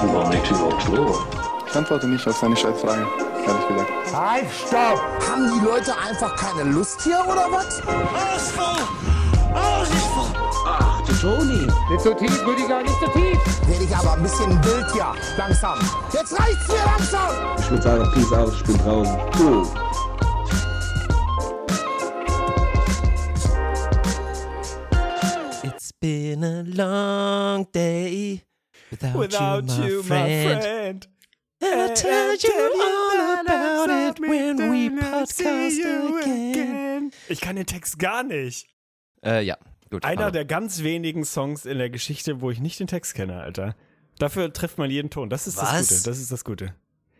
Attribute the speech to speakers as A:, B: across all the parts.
A: War nicht überhaupt vor?
B: Ich antworte nicht auf seine Scheißfrage, ehrlich gesagt.
C: Halt, stopp! Haben die Leute einfach keine Lust hier oder was?
A: Ach, du Toni.
C: Nicht so tief, Rüdiger, nicht so tief! Werde ich aber ein bisschen wild hier. Langsam. Jetzt reicht's mir langsam!
A: Ich würde sagen, Peace out, ich bin draußen. Cool.
D: It's been a long day without,
E: Without
D: you, my
E: you,
D: friend.
E: my friend.
D: And I'll tell you all about it when we
E: I
D: podcast again.
E: Ich kann den Text gar nicht.
D: Äh, ja, gut.
E: Einer
D: aber-
E: der ganz wenigen Songs in der Geschichte, wo ich nicht den Text kenne, Alter. Dafür trifft man jeden Ton. Das ist das
D: Was?
E: Gute. Das ist das Gute.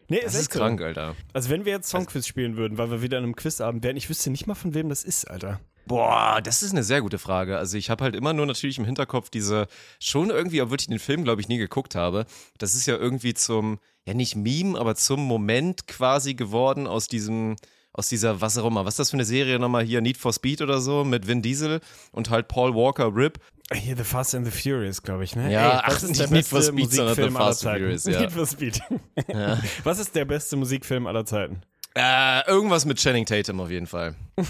E: Nee,
D: das
E: echt
D: ist
E: so.
D: krank, Alter.
E: Also wenn wir jetzt Songquiz spielen würden, weil wir wieder in einem Quizabend wären, ich wüsste nicht mal von wem das ist, Alter.
D: Boah, das ist eine sehr gute Frage. Also ich habe halt immer nur natürlich im Hinterkopf diese, schon irgendwie, obwohl ich den Film, glaube ich, nie geguckt habe, das ist ja irgendwie zum, ja nicht Meme, aber zum Moment quasi geworden aus diesem, aus dieser, was auch immer, was ist das für eine Serie nochmal hier, Need for Speed oder so, mit Vin Diesel und halt Paul Walker Rip.
E: Hier The Fast and the Furious, glaube ich, ne?
D: Ja,
E: Ey,
D: ach, nicht
E: der
D: Need for Speed, sondern The Fast and
E: Zeiten?
D: Furious, ja.
E: Need for Speed. Was ist der beste Musikfilm aller Zeiten?
D: Äh, irgendwas mit Channing Tatum auf jeden Fall.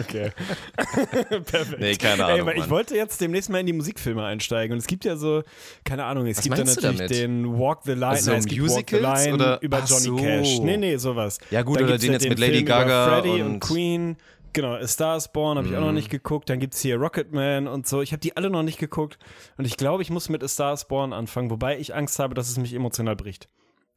E: Okay. Perfekt.
D: Nee, keine
E: Ey,
D: Ahnung,
E: aber ich wollte jetzt demnächst mal in die Musikfilme einsteigen. Und es gibt ja so, keine Ahnung, es
D: Was
E: gibt ja natürlich
D: damit?
E: den Walk the Line,
D: Also
E: nein, es gibt Walk the
D: Musicals
E: Line
D: oder-
E: über
D: Ach
E: Johnny
D: so.
E: Cash. Nee, nee, sowas.
D: Ja, gut,
E: Dann
D: oder den jetzt
E: den
D: mit Lady
E: Film
D: Gaga
E: Freddie und,
D: und-
E: Queen. Genau, A Star is Born habe ich auch noch
D: Mhm.
E: nicht geguckt. Dann gibt's hier Rocketman und so. Ich habe die alle noch nicht geguckt. Und ich glaube, ich muss mit A Star is Born anfangen, wobei ich Angst habe, dass es mich emotional bricht.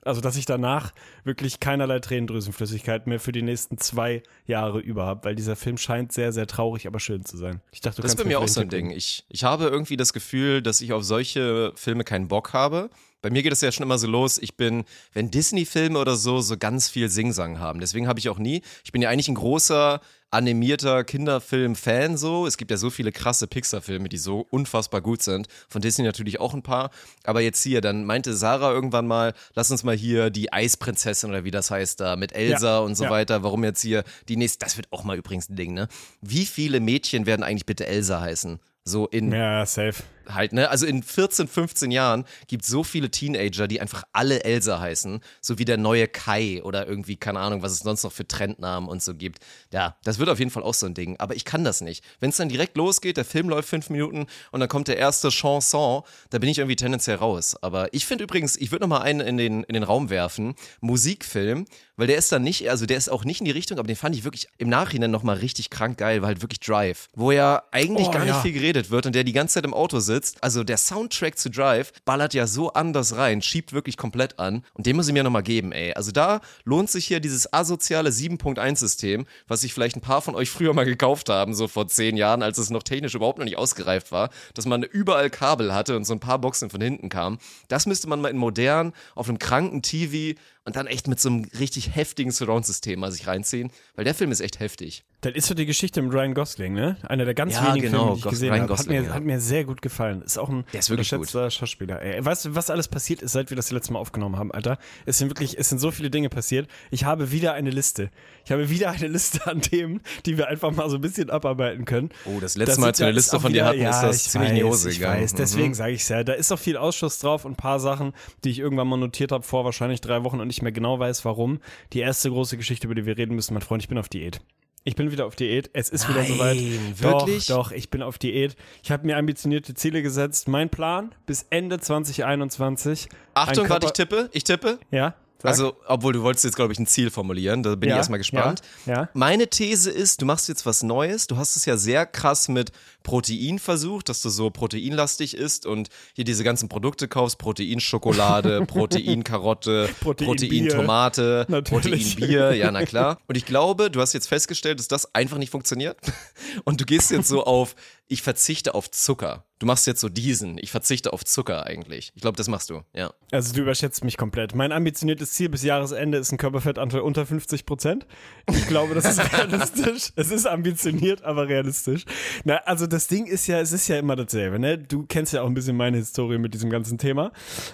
E: Also, dass ich danach wirklich keinerlei Tränendrüsenflüssigkeit mehr für die nächsten zwei Jahre über habe, weil dieser Film scheint sehr, sehr traurig, aber schön zu sein. Ich dachte, du
D: Das ist bei mir auch so ein Ding. Ich, ich habe irgendwie das Gefühl, dass ich auf solche Filme keinen Bock habe. Bei mir geht es ja schon immer so los, ich bin, wenn Disney-Filme oder so, so ganz viel Singsang haben. Deswegen habe ich auch nie, ich bin ja eigentlich ein großer animierter Kinderfilm-Fan so. Es gibt ja so viele krasse Pixar-Filme, die so unfassbar gut sind. Von Disney natürlich auch ein paar. Aber jetzt hier, dann meinte Sarah irgendwann mal, lass uns mal hier die Eisprinzessin oder wie das heißt da mit Elsa
E: Ja,
D: und so
E: ja.
D: weiter. Warum jetzt hier die nächste, das wird auch mal übrigens ein Ding, ne? Wie viele Mädchen werden eigentlich bitte Elsa heißen? So in
E: Ja, safe.
D: Halt, ne? Also in 14, 15 Jahren gibt es so viele Teenager, die einfach alle Elsa heißen, so wie der neue Kai oder irgendwie, keine Ahnung, was es sonst noch für Trendnamen und so gibt. Ja, das wird auf jeden Fall auch so ein Ding. Aber ich kann das nicht. Wenn es dann direkt losgeht, der Film läuft fünf Minuten und dann kommt der erste Chanson, da bin ich irgendwie tendenziell raus. Aber ich finde übrigens, ich würde noch mal einen in den, in den Raum werfen, Musikfilm, weil der ist dann nicht, also der ist auch nicht in die Richtung, aber den fand ich wirklich im Nachhinein noch mal richtig krank geil, weil halt wirklich Drive, wo ja eigentlich
E: Oh,
D: gar nicht
E: ja.
D: viel geredet wird und der die ganze Zeit im Auto sitzt. Also der Soundtrack zu Drive ballert ja so anders rein, schiebt wirklich komplett an. Und den muss ich mir nochmal geben, ey. Also da lohnt sich hier dieses asoziale 7.1-System, was sich vielleicht ein paar von euch früher mal gekauft haben, so vor zehn Jahren, als es noch technisch überhaupt noch nicht ausgereift war, dass man überall Kabel hatte und so ein paar Boxen von hinten kamen. Das müsste man mal in modern, auf einem kranken TV und dann echt mit so einem richtig heftigen Surround-System mal sich reinziehen, weil der Film ist echt heftig.
E: Das ist so die Geschichte mit Ryan Gosling, ne? Einer der ganz
D: Ja,
E: wenigen
D: genau,
E: Filme, die ich
D: Gos-
E: gesehen
D: Ryan
E: habe. Hat
D: Gosling,
E: mir,
D: ja.
E: hat mir sehr gut gefallen. Ist auch ein
D: Der ist wirklich
E: unterschätzter Schauspieler. Ey, weißt du, was alles passiert ist, seit wir das letzte Mal aufgenommen haben, Alter? Es sind wirklich, es sind so viele Dinge passiert. Ich habe wieder eine Liste. Ich habe wieder eine Liste an Themen, die wir einfach mal so ein bisschen abarbeiten können.
D: Oh, das letzte
E: Das
D: Mal, als wir eine Liste von dir hatten, ist
E: ja,
D: das
E: ich
D: ziemlich in die
E: weiß,
D: Hose
E: ich. Weiß, deswegen
D: Mhm.
E: sage ich es ja. Da ist auch viel Ausschuss drauf und ein paar Sachen, die ich irgendwann mal notiert habe vor wahrscheinlich drei Wochen und nicht mehr genau weiß, warum. Die erste große Geschichte, über die wir reden müssen, mein Freund, ich bin auf Diät. Ich bin wieder auf Diät. Es ist wieder
D: Nein,
E: soweit.
D: wirklich?
E: Doch, doch, ich bin auf Diät. Ich habe mir ambitionierte Ziele gesetzt. Mein Plan bis Ende 2021.
D: Achtung, warte, ich tippe, ich tippe.
E: Ja. sag.
D: Also, obwohl du wolltest jetzt, glaube ich, ein Ziel formulieren, da bin ich
E: Ja,
D: erstmal gespannt.
E: ja, ja.
D: Meine These ist, du machst jetzt was Neues. Du hast es ja sehr krass mit Protein versucht, dass du so proteinlastig isst und hier diese ganzen Produkte kaufst: Proteinschokolade, Proteinkarotte. Proteintomate. Proteinbier, ja, na klar. Und ich glaube, du hast jetzt festgestellt, dass das einfach nicht funktioniert. Und du gehst jetzt so auf, ich verzichte auf Zucker. Du machst jetzt so diesen, ich verzichte auf Zucker eigentlich. Ich glaube, das machst du, ja.
E: Also du überschätzt mich komplett. Mein ambitioniertes Ziel bis Jahresende ist ein Körperfettanteil unter 50 Prozent. Ich glaube, das ist realistisch. Es ist ambitioniert, aber realistisch. Na, also das Ding ist ja, es ist ja immer dasselbe, ne? Du kennst ja auch ein bisschen meine Historie mit diesem ganzen Thema.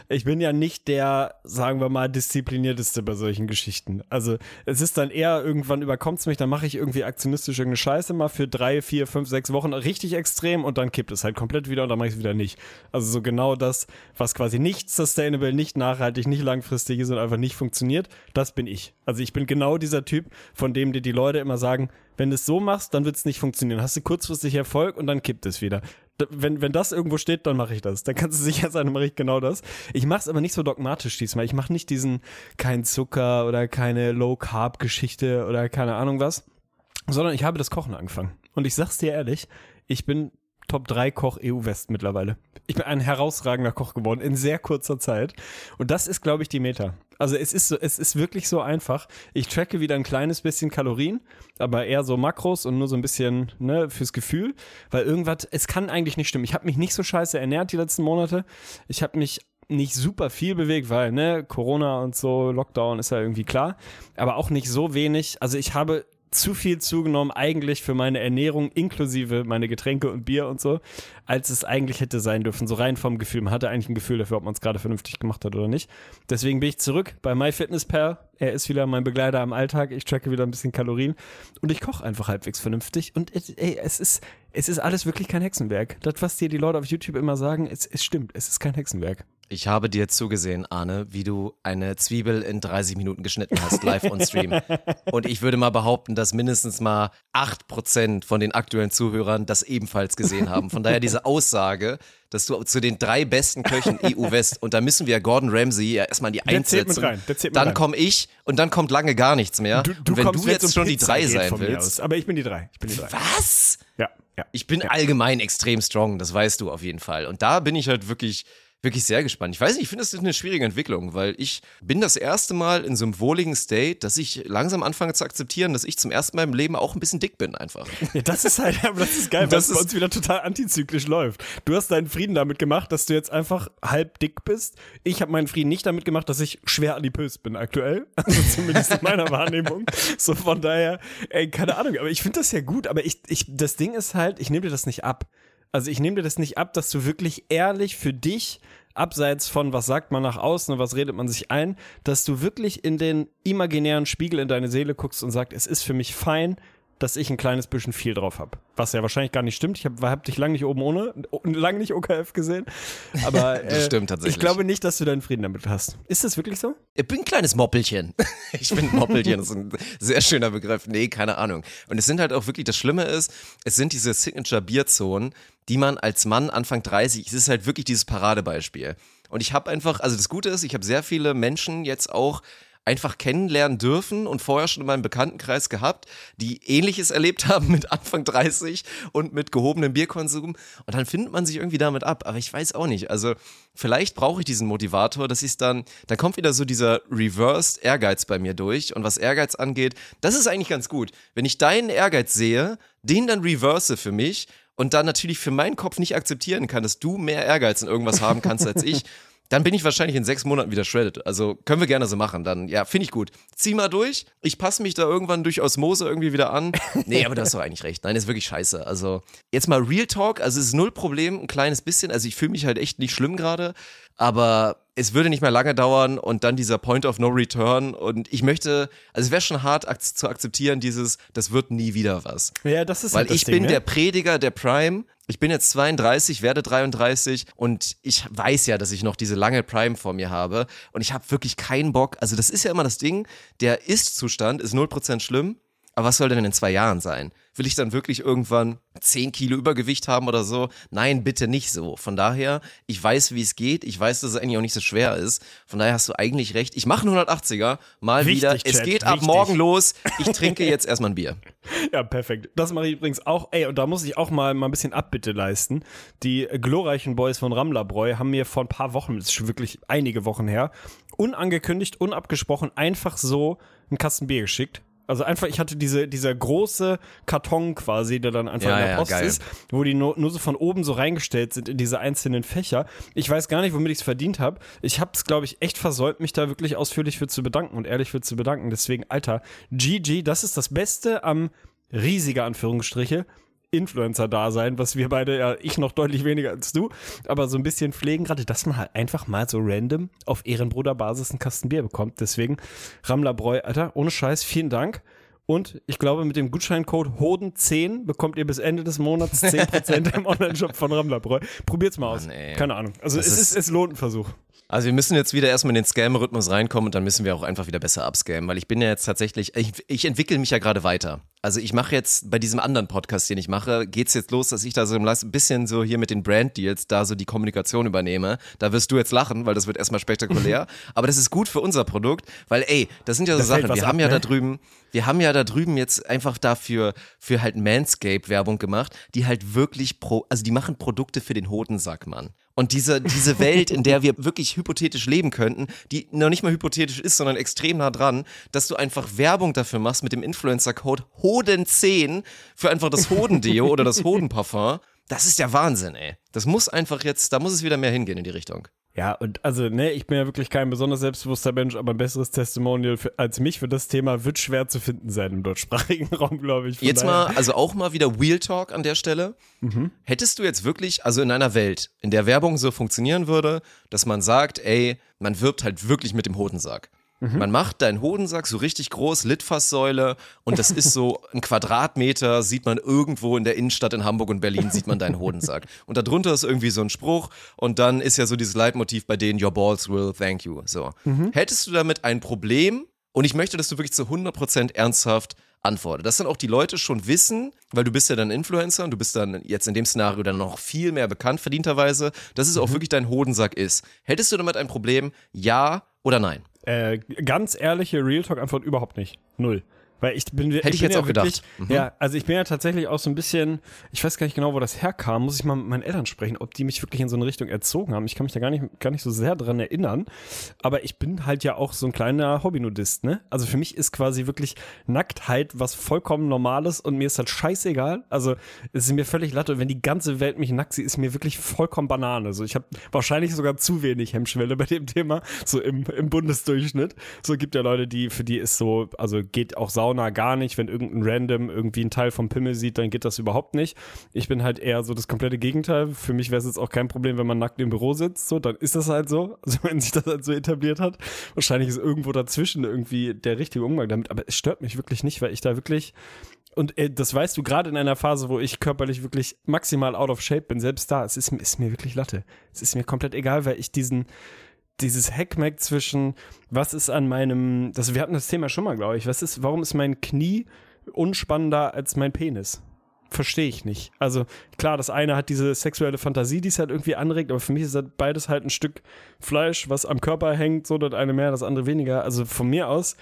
E: Ich bin ja nicht der, sagen wir mal, disziplinierteste bei solchen Geschichten. Also es ist dann eher, irgendwann überkommt's mich, dann mache ich irgendwie aktionistisch irgendeine Scheiße mal für drei, vier, fünf, sechs Wochen richtig extrem und dann kippt es halt komplett wieder und dann mache ich es wieder nicht. Also so genau das, was quasi nicht sustainable, nicht nachhaltig, nicht langfristig ist und einfach nicht funktioniert, das bin ich. Also ich bin genau dieser Typ, von dem dir die Leute immer sagen, wenn du es so machst, dann wird es nicht funktionieren. Hast du kurzfristig Erfolg und dann kippt es wieder. Wenn, wenn das irgendwo steht, dann mache ich das. Dann kannst du sicher sein, dann mache ich genau das. Ich mache es aber nicht so dogmatisch diesmal. Ich mache nicht diesen kein Zucker oder keine Low-Carb-Geschichte oder keine Ahnung was, sondern ich habe das Kochen angefangen. Und ich sag's dir ehrlich, ich bin Top 3 Koch EU West mittlerweile. Ich bin ein herausragender Koch geworden in sehr kurzer Zeit. Und das ist, glaube ich, die Meta. Also es ist so, es ist wirklich so einfach. Ich tracke wieder ein kleines bisschen Kalorien, aber eher so Makros und nur so ein bisschen ne, fürs Gefühl, weil irgendwas, es kann eigentlich nicht stimmen. Ich habe mich nicht so scheiße ernährt die letzten Monate. Ich habe mich nicht super viel bewegt, weil ne Corona und so Lockdown ist ja irgendwie klar, aber auch nicht so wenig. Also ich habe zu viel zugenommen eigentlich für meine Ernährung inklusive meine Getränke und Bier und so, als es eigentlich hätte sein dürfen. So rein vom Gefühl. Man hatte eigentlich ein Gefühl dafür, ob man es gerade vernünftig gemacht hat oder nicht. Deswegen bin ich zurück bei MyFitnessPal. Er ist wieder mein Begleiter am Alltag. Ich tracke wieder ein bisschen Kalorien und ich koche einfach halbwegs vernünftig. Und es, ey, es ist, es ist alles wirklich kein Hexenwerk. Das, was dir die Leute auf YouTube immer sagen, es, es stimmt. Es ist kein Hexenwerk.
D: Ich habe dir zugesehen, Arne, wie du eine Zwiebel in 30 Minuten geschnitten hast, live on Stream. Und ich würde mal behaupten, dass mindestens mal 8% von den aktuellen Zuhörern das ebenfalls gesehen haben. Von daher diese Aussage, dass du zu den drei besten Köchen EU-West, und da müssen wir Gordon Ramsay ja erstmal in die
E: Der
D: Eins
E: zählt mit
D: setzen.
E: rein,
D: Dann komme ich und dann kommt lange gar nichts mehr.
E: Du, du
D: und wenn
E: kommst,
D: du jetzt
E: um
D: schon die
E: Pizza
D: drei
E: geht
D: sein willst.
E: Aber ich bin die drei. Ich bin die drei.
D: Was?
E: Ja, ja.
D: Ich bin allgemein extrem strong, das weißt du auf jeden Fall. Und da bin ich halt wirklich, wirklich sehr gespannt. Ich weiß nicht, ich finde das ist eine schwierige Entwicklung, weil ich bin das erste Mal in so einem wohligen State, dass ich langsam anfange zu akzeptieren, dass ich zum ersten Mal im Leben auch ein bisschen dick bin einfach.
E: Ja, das ist halt, aber das ist geil, weil
D: Das
E: es bei uns wieder total antizyklisch läuft. Du hast deinen Frieden damit gemacht, dass du jetzt einfach halb dick bist. Ich habe meinen Frieden nicht damit gemacht, dass ich schwer adipös bin aktuell. Also zumindest in meiner Wahrnehmung. So von daher, ey, keine Ahnung, aber ich finde das ja gut, aber ich, ich, das Ding ist halt, ich nehme dir das nicht ab. Also ich nehme dir das nicht ab, dass du wirklich ehrlich für dich abseits von was sagt man nach außen und was redet man sich ein, dass du wirklich in den imaginären Spiegel in deine Seele guckst und sagst, es ist für mich fein, dass ich ein kleines bisschen viel drauf habe. Was ja wahrscheinlich gar nicht stimmt. Ich habe hab dich lange nicht oben ohne, lange nicht OKF gesehen. Aber
D: Das
E: äh,
D: stimmt tatsächlich.
E: Ich glaube nicht, dass du deinen Frieden damit hast. Ist das wirklich so?
D: Ich bin ein kleines Moppelchen. Ich bin ein Moppelchen, das ist ein sehr schöner Begriff. Nee, keine Ahnung. Und es sind halt auch wirklich, das Schlimme ist, es sind diese Signature-Bierzonen, die man als Mann Anfang 30, es ist halt wirklich dieses Paradebeispiel. Und ich habe einfach, also das Gute ist, ich habe sehr viele Menschen jetzt auch einfach kennenlernen dürfen und vorher schon in meinem Bekanntenkreis gehabt, die ähnliches erlebt haben mit Anfang 30 und mit gehobenem Bierkonsum. Und dann findet man sich irgendwie damit ab, aber ich weiß auch nicht, also vielleicht brauche ich diesen Motivator, dass ich es dann, dann kommt wieder so dieser reversed Ehrgeiz bei mir durch. Und was Ehrgeiz angeht, das ist eigentlich ganz gut, wenn ich deinen Ehrgeiz sehe, den dann reverse für mich und dann natürlich für meinen Kopf nicht akzeptieren kann, dass du mehr Ehrgeiz in irgendwas haben kannst als ich, dann bin ich wahrscheinlich in sechs Monaten wieder shredded. Also können wir gerne so machen. Dann, ja, finde ich gut. Zieh mal durch. Ich passe mich da irgendwann durch Osmose irgendwie wieder an. Nee, aber du hast doch eigentlich recht. Nein, ist wirklich scheiße. Also jetzt mal Real Talk. Also es ist null Problem, ein kleines bisschen. Also ich fühle mich halt echt nicht schlimm gerade. Aber es würde nicht mehr lange dauern und dann dieser Point of No Return. Und ich möchte, also es wäre schon hart ak zu akzeptieren, dieses, das wird nie wieder was.
E: Ja, das ist
D: Weil
E: halt
D: ich
E: Ding,
D: bin
E: ne?
D: der Prediger der Prime. Ich bin jetzt 32, werde 33 und ich weiß ja, dass ich noch diese lange Prime vor mir habe und ich habe wirklich keinen Bock. Also das ist ja immer das Ding, der Ist-Zustand ist 0% schlimm, aber was soll denn in zwei Jahren sein? Will ich dann wirklich irgendwann 10 Kilo Übergewicht haben oder so? Nein, bitte nicht so. Von daher, ich weiß, wie es geht. Ich weiß, dass es eigentlich auch nicht so schwer ist. Von daher hast du eigentlich recht. Ich mache einen 180er mal
E: Wichtig,
D: wieder. Es
E: Chat,
D: geht ab
E: wichtig.
D: morgen los. Ich trinke jetzt erstmal ein Bier.
E: Ja, perfekt. Das mache ich übrigens auch. Ey, und da muss ich auch mal, mal ein bisschen Abbitte leisten. Die glorreichen Boys von Rammlerbräu haben mir vor ein paar Wochen, das ist schon wirklich einige Wochen her, unangekündigt, unabgesprochen, einfach so einen Kasten Bier geschickt. Also einfach, ich hatte diese, dieser große Karton quasi, der dann einfach
D: Ja,
E: in der
D: ja,
E: Post
D: geil.
E: ist, wo die nur, nur so von oben so reingestellt sind in diese einzelnen Fächer. Ich weiß gar nicht, womit ich es verdient habe. Ich habe es, glaube ich, echt versäumt, mich da wirklich ausführlich für zu bedanken und ehrlich für zu bedanken. Deswegen, Alter, GG, das ist das Beste am riesiger Anführungsstriche Influencer-Dasein, was wir beide, ja, ich noch deutlich weniger als du, aber so ein bisschen pflegen gerade, dass man halt einfach mal so random auf Ehrenbruderbasis einen Kasten Bier bekommt. Deswegen, Rammler Bräu, Alter, ohne Scheiß, vielen Dank. Und ich glaube, mit dem Gutscheincode HODEN10 bekommt ihr bis Ende des Monats 10% im Online-Shop von Ramlerbräu. Probiert's mal aus.
D: Mann.
E: Keine Ahnung. Also es, ist,
D: ist-
E: es lohnt einen Versuch.
D: Also wir müssen jetzt wieder erstmal in den Scam-Rhythmus reinkommen und dann müssen wir auch einfach wieder besser abscammen, weil ich bin ja jetzt tatsächlich, ich, ich entwickle mich ja gerade weiter. Also ich mache jetzt bei diesem anderen Podcast, den ich mache, geht's jetzt los, dass ich da so ein bisschen so hier mit den Brand-Deals da so die Kommunikation übernehme. Da wirst du jetzt lachen, weil das wird erstmal spektakulär. Aber das ist gut für unser Produkt, weil ey, das sind ja so
E: Da
D: Sachen, wir
E: ab,
D: haben ja
E: ne?
D: da drüben, wir haben ja da drüben jetzt einfach dafür für halt Manscape Werbung gemacht, die halt wirklich pro, also die machen Produkte für den Hodensack, Mann. Und diese, diese Welt, in der wir wirklich hypothetisch leben könnten, die noch nicht mal hypothetisch ist, sondern extrem nah dran, dass du einfach Werbung dafür machst mit dem Influencer-Code HODEN10 für einfach das Hodendeo oder das Hodenparfum. Das ist der Wahnsinn, ey. Das muss einfach jetzt, da muss es wieder mehr hingehen in die Richtung.
E: Ja, und also, ne, ich bin ja wirklich kein besonders selbstbewusster Mensch, aber ein besseres Testimonial für, als mich für das Thema wird schwer zu finden sein im deutschsprachigen Raum, glaube ich.
D: Jetzt
E: daher-
D: mal, also auch mal wieder Wheel Talk an der Stelle. Hättest du jetzt wirklich, also in einer Welt, in der Werbung so funktionieren würde, dass man sagt, ey, man wirbt halt wirklich mit dem Hodensack. Man macht deinen Hodensack so richtig groß, Litfaßsäule und das ist so ein Quadratmeter, sieht man irgendwo in der Innenstadt in Hamburg und Berlin, sieht man deinen Hodensack. Und darunter ist irgendwie so ein Spruch und dann ist ja so dieses Leitmotiv bei denen, your balls will thank you. So. Hättest du damit ein Problem? Und ich möchte, dass du wirklich zu 100% ernsthaft antwortest. Dass dann auch die Leute schon wissen, weil du bist ja dann Influencer und du bist dann jetzt in dem Szenario dann noch viel mehr bekannt, verdienterweise, dass es auch wirklich dein Hodensack ist. Hättest du damit ein Problem? Ja oder nein?
E: Äh, ganz ehrliche Real Talk Antwort überhaupt nicht. Null. Weil ich bin,
D: Hätte ich
E: bin
D: jetzt
E: ja
D: auch
E: wirklich,
D: gedacht. Mhm.
E: Ja, also ich bin ja tatsächlich auch so ein bisschen, ich weiß gar nicht genau, wo das herkam, muss ich mal mit meinen Eltern sprechen, ob die mich wirklich in so eine Richtung erzogen haben. Ich kann mich da gar nicht, gar nicht so sehr dran erinnern. Aber ich bin halt ja auch so ein kleiner Hobbynudist, ne? Also für mich ist quasi wirklich Nacktheit was vollkommen Normales und mir ist halt scheißegal. Also es ist mir völlig latte. Und wenn die ganze Welt mich nackt sieht, ist mir wirklich vollkommen Banane. So, ich habe wahrscheinlich sogar zu wenig Hemmschwelle bei dem Thema, so im, im Bundesdurchschnitt. So gibt ja Leute, die, für die ist so, also geht auch Sauna gar nicht. Wenn irgendein Random irgendwie einen Teil vom Pimmel sieht, dann geht das überhaupt nicht. Ich bin halt eher so das komplette Gegenteil. Für mich wäre es jetzt auch kein Problem, wenn man nackt im Büro sitzt. So, dann ist das halt so. Also wenn sich das halt so etabliert hat. Wahrscheinlich ist irgendwo dazwischen irgendwie der richtige Umgang damit. Aber es stört mich wirklich nicht, weil ich da wirklich und äh, das weißt du gerade in einer Phase, wo ich körperlich wirklich maximal out of shape bin, selbst da, es ist, ist mir wirklich Latte. Es ist mir komplett egal, weil ich diesen, dieses Hackmack zwischen, was ist an meinem, das, wir hatten das Thema schon mal, glaube ich, was ist, warum ist mein Knie unspannender als mein Penis? Verstehe ich nicht. Also klar, das eine hat diese sexuelle Fantasie, die es halt irgendwie anregt, aber für mich ist das beides halt ein Stück Fleisch, was am Körper hängt, so das eine mehr, das andere weniger. Also von mir aus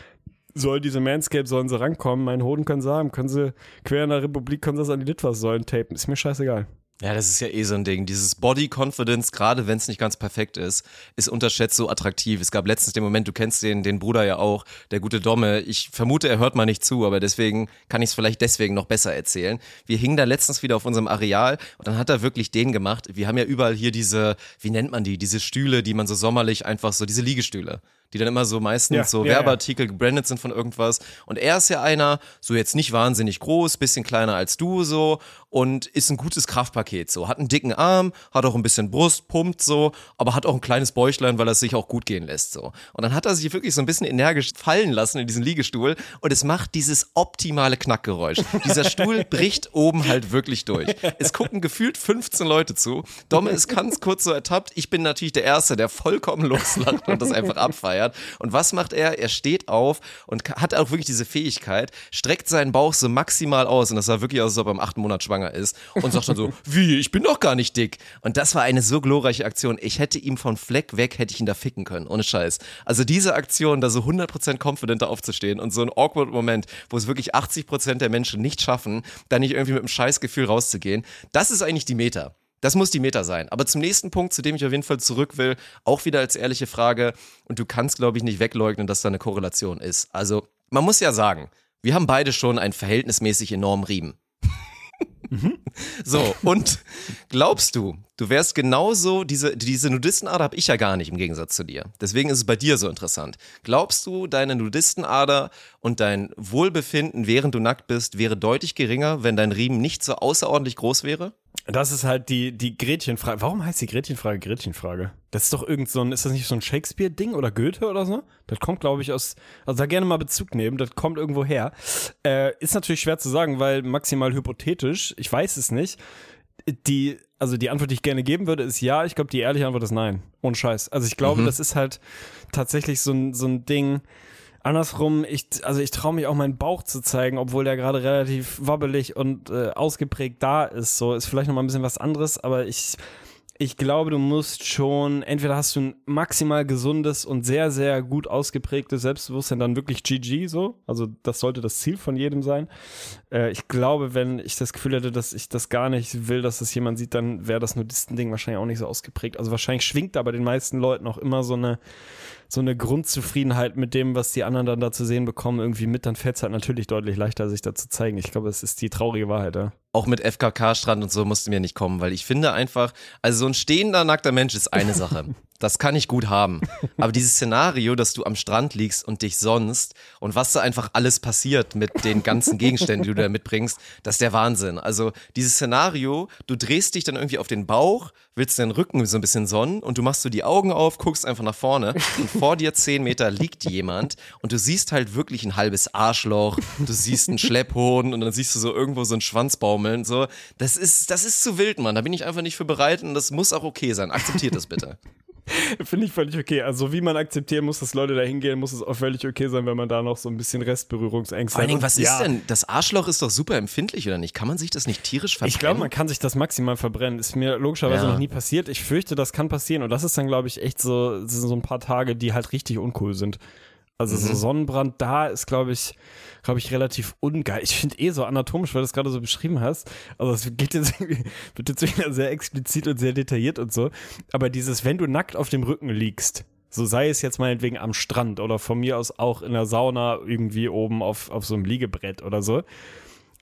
E: soll diese Manscape, sollen sie rankommen, meinen Hoden können sie haben, können sie quer in der Republik, können sie das an die Litfaßsäulen tapen, ist mir scheißegal.
D: Ja, das ist ja eh so ein Ding. Dieses Body Confidence, gerade wenn es nicht ganz perfekt ist, ist unterschätzt so attraktiv. Es gab letztens den Moment, du kennst den, den Bruder ja auch, der gute Domme. Ich vermute, er hört mal nicht zu, aber deswegen kann ich es vielleicht deswegen noch besser erzählen. Wir hingen da letztens wieder auf unserem Areal und dann hat er wirklich den gemacht. Wir haben ja überall hier diese, wie nennt man die, diese Stühle, die man so sommerlich einfach so, diese Liegestühle. Die dann immer so meistens
E: Ja,
D: so
E: ja, ja.
D: Werbeartikel gebrandet sind von irgendwas. Und er ist ja einer, so jetzt nicht wahnsinnig groß, bisschen kleiner als du so und ist ein gutes Kraftpaket so. Hat einen dicken Arm, hat auch ein bisschen Brust, pumpt so, aber hat auch ein kleines Bäuchlein, weil er es sich auch gut gehen lässt so. Und dann hat er sich wirklich so ein bisschen energisch fallen lassen in diesen Liegestuhl und es macht dieses optimale Knackgeräusch. Dieser Stuhl bricht oben halt wirklich durch. Es gucken gefühlt 15 Leute zu. Domme ist ganz kurz so ertappt. Ich bin natürlich der Erste, der vollkommen loslacht und das einfach abfeiert. Und was macht er? Er steht auf und hat auch wirklich diese Fähigkeit, streckt seinen Bauch so maximal aus und das sah wirklich aus, als ob er im achten Monat schwanger ist und sagt dann so, wie, ich bin doch gar nicht dick. Und das war eine so glorreiche Aktion. Ich hätte ihm von Fleck weg, hätte ich ihn da ficken können, ohne Scheiß. Also diese Aktion, da so 100% confidenter aufzustehen und so ein awkward Moment, wo es wirklich 80% der Menschen nicht schaffen, da nicht irgendwie mit einem Scheißgefühl rauszugehen, das ist eigentlich die Meta. Das muss die Meta sein. Aber zum nächsten Punkt, zu dem ich auf jeden Fall zurück will, auch wieder als ehrliche Frage. Und du kannst, glaube ich, nicht wegleugnen, dass da eine Korrelation ist. Also, man muss ja sagen, wir haben beide schon einen verhältnismäßig enormen Riemen. So, und glaubst du, du wärst genauso, diese, diese Nudistenader habe ich ja gar nicht im Gegensatz zu dir. Deswegen ist es bei dir so interessant. Glaubst du, deine Nudistenader und dein Wohlbefinden, während du nackt bist, wäre deutlich geringer, wenn dein Riemen nicht so außerordentlich groß wäre?
E: Das ist halt die, die Gretchenfrage. Warum heißt die Gretchenfrage Gretchenfrage? Das ist doch irgend so ein, ist das nicht so ein Shakespeare-Ding oder Goethe oder so? Das kommt, glaube ich, aus, also da gerne mal Bezug nehmen, das kommt irgendwo her. Äh, ist natürlich schwer zu sagen, weil maximal hypothetisch, ich weiß es nicht. Die, also die Antwort, die ich gerne geben würde, ist ja. Ich glaube, die ehrliche Antwort ist nein. Ohne Scheiß. Also ich glaube,
D: Mhm.
E: das ist halt tatsächlich so ein, so ein Ding. Andersrum, ich, also ich traue mich auch meinen Bauch zu zeigen, obwohl der gerade relativ wabbelig und äh, ausgeprägt da ist. So ist vielleicht noch mal ein bisschen was anderes, aber ich, ich glaube, du musst schon, entweder hast du ein maximal gesundes und sehr, sehr gut ausgeprägtes Selbstbewusstsein, dann wirklich GG so. Also das sollte das Ziel von jedem sein. Äh, ich glaube, wenn ich das Gefühl hätte, dass ich das gar nicht will, dass das jemand sieht, dann wäre das Nudistending wahrscheinlich auch nicht so ausgeprägt. Also wahrscheinlich schwingt da bei den meisten Leuten auch immer so eine so eine Grundzufriedenheit mit dem, was die anderen dann da zu sehen bekommen, irgendwie mit, dann fällt es halt natürlich deutlich leichter, sich da zu zeigen. Ich glaube, es ist die traurige Wahrheit, ja.
D: Auch mit FKK-Strand und so musste mir nicht kommen, weil ich finde einfach, also so ein stehender, nackter Mensch ist eine Sache. Das kann ich gut haben. Aber dieses Szenario, dass du am Strand liegst und dich sonst und was da einfach alles passiert mit den ganzen Gegenständen, die du da mitbringst, das ist der Wahnsinn. Also dieses Szenario, du drehst dich dann irgendwie auf den Bauch, willst deinen Rücken so ein bisschen sonnen und du machst so die Augen auf, guckst einfach nach vorne und vor dir zehn Meter liegt jemand und du siehst halt wirklich ein halbes Arschloch, du siehst einen Schlepphoden und dann siehst du so irgendwo so einen Schwanz baumeln. So, das ist, das ist zu wild, Mann. Da bin ich einfach nicht für bereit und das muss auch okay sein. Akzeptiert das bitte.
E: Finde ich völlig okay. Also wie man akzeptieren muss, dass Leute da hingehen, muss es auch völlig okay sein, wenn man da noch so ein bisschen Restberührungsängste
D: Vor allen Dingen,
E: hat.
D: was
E: Und
D: ist
E: ja,
D: denn? Das Arschloch ist doch super empfindlich, oder nicht? Kann man sich das nicht tierisch verbrennen?
E: Ich glaube, man kann sich das maximal verbrennen. Ist mir logischerweise
D: Ja.
E: noch nie passiert. Ich fürchte, das kann passieren. Und das ist dann, glaube ich, echt so, so ein paar Tage, die halt richtig uncool sind. Also
D: Mhm.
E: so Sonnenbrand da ist, glaube ich, glaube ich, relativ ungeil. Ich finde eh so anatomisch, weil du es gerade so beschrieben hast. Also es geht jetzt irgendwie, wird jetzt wieder sehr explizit und sehr detailliert und so. Aber dieses, wenn du nackt auf dem Rücken liegst, so sei es jetzt meinetwegen am Strand oder von mir aus auch in der Sauna irgendwie oben auf, auf so einem Liegebrett oder so.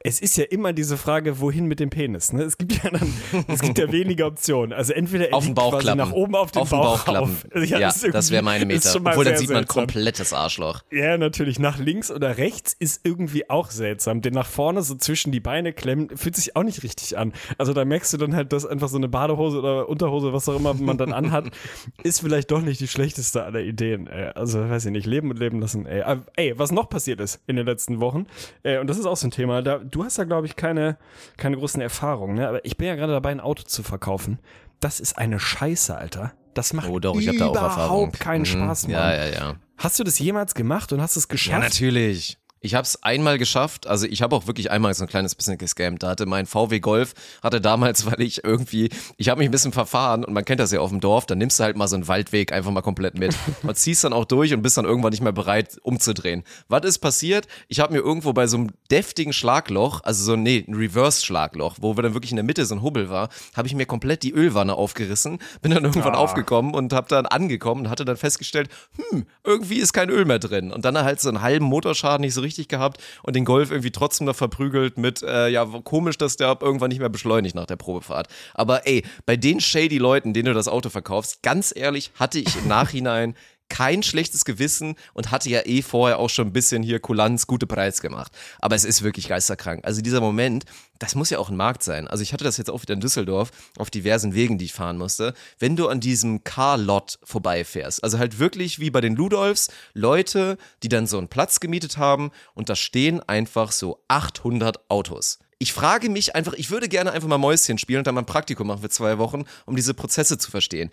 E: Es ist ja immer diese Frage, wohin mit dem Penis. Ne? Es gibt ja dann, es gibt ja wenige Optionen. Also entweder er
D: auf den Bauch
E: nach oben auf den
D: auf den
E: Bauch,
D: Bauch klappen.
E: auf.
D: Ja,
E: irgendwie-
D: das wäre meine Meta.
E: mal
D: Obwohl, dann sieht man
E: seltsam.
D: komplettes Arschloch.
E: Ja, natürlich. Nach links oder rechts ist irgendwie auch seltsam. Denn nach vorne so zwischen die Beine klemmen, fühlt sich auch nicht richtig an. Also da merkst du dann halt, dass einfach so eine Badehose oder Unterhose, was auch immer man dann anhat, ist vielleicht doch nicht die schlechteste aller Ideen. Ey. Also weiß ich nicht, leben und leben lassen. Ey, was noch passiert ist in den letzten Wochen, und das ist auch so ein Thema, da, du hast da glaube ich keine, keine großen Erfahrungen, ne? aber ich bin ja gerade dabei, ein Auto zu verkaufen. Das ist eine Scheiße, Alter. Das macht
D: Oh doch, ich
E: überhaupt keinen
D: Mhm.
E: Spaß, Mann.
D: Ja, ja, ja.
E: Hast du das jemals gemacht und hast es
D: Ja,
E: geschafft?
D: natürlich. Ich habe es einmal geschafft, also ich habe auch wirklich einmal so ein kleines bisschen gescammt. Da hatte mein VW Golf, hatte damals, weil ich irgendwie, ich habe mich ein bisschen verfahren und man kennt das ja auf dem Dorf, dann nimmst du halt mal so einen Waldweg einfach mal komplett mit und ziehst dann auch durch und bist dann irgendwann nicht mehr bereit umzudrehen. Was ist passiert? Ich habe mir irgendwo bei so einem deftigen Schlagloch, also so, nee, ein Reverse-Schlagloch, wo wir dann wirklich in der Mitte so ein Hubbel war, habe ich mir komplett die Ölwanne aufgerissen, bin dann irgendwann
E: Ah.
D: aufgekommen und habe dann angekommen und hatte dann festgestellt, hm, irgendwie ist kein Öl mehr drin. Und dann halt so einen halben Motorschaden nicht so richtig gehabt und den Golf irgendwie trotzdem noch verprügelt mit, äh, ja, komisch, dass der irgendwann nicht mehr beschleunigt nach der Probefahrt. Aber ey, bei den shady Leuten, denen du das Auto verkaufst, ganz ehrlich, hatte ich im Nachhinein kein schlechtes Gewissen und hatte ja eh vorher auch schon ein bisschen hier Kulanz, gute Preis gemacht. Aber es ist wirklich geisterkrank. Also dieser Moment, das muss ja auch ein Markt sein. Also ich hatte das jetzt auch wieder in Düsseldorf auf diversen Wegen, die ich fahren musste. Wenn du an diesem Car-Lot vorbeifährst, also halt wirklich wie bei den Ludolfs, Leute, die dann so einen Platz gemietet haben und da stehen einfach so 800 Autos. Ich frage mich einfach, ich würde gerne einfach mal Mäuschen spielen und dann mal ein Praktikum machen für zwei Wochen, um diese Prozesse zu verstehen.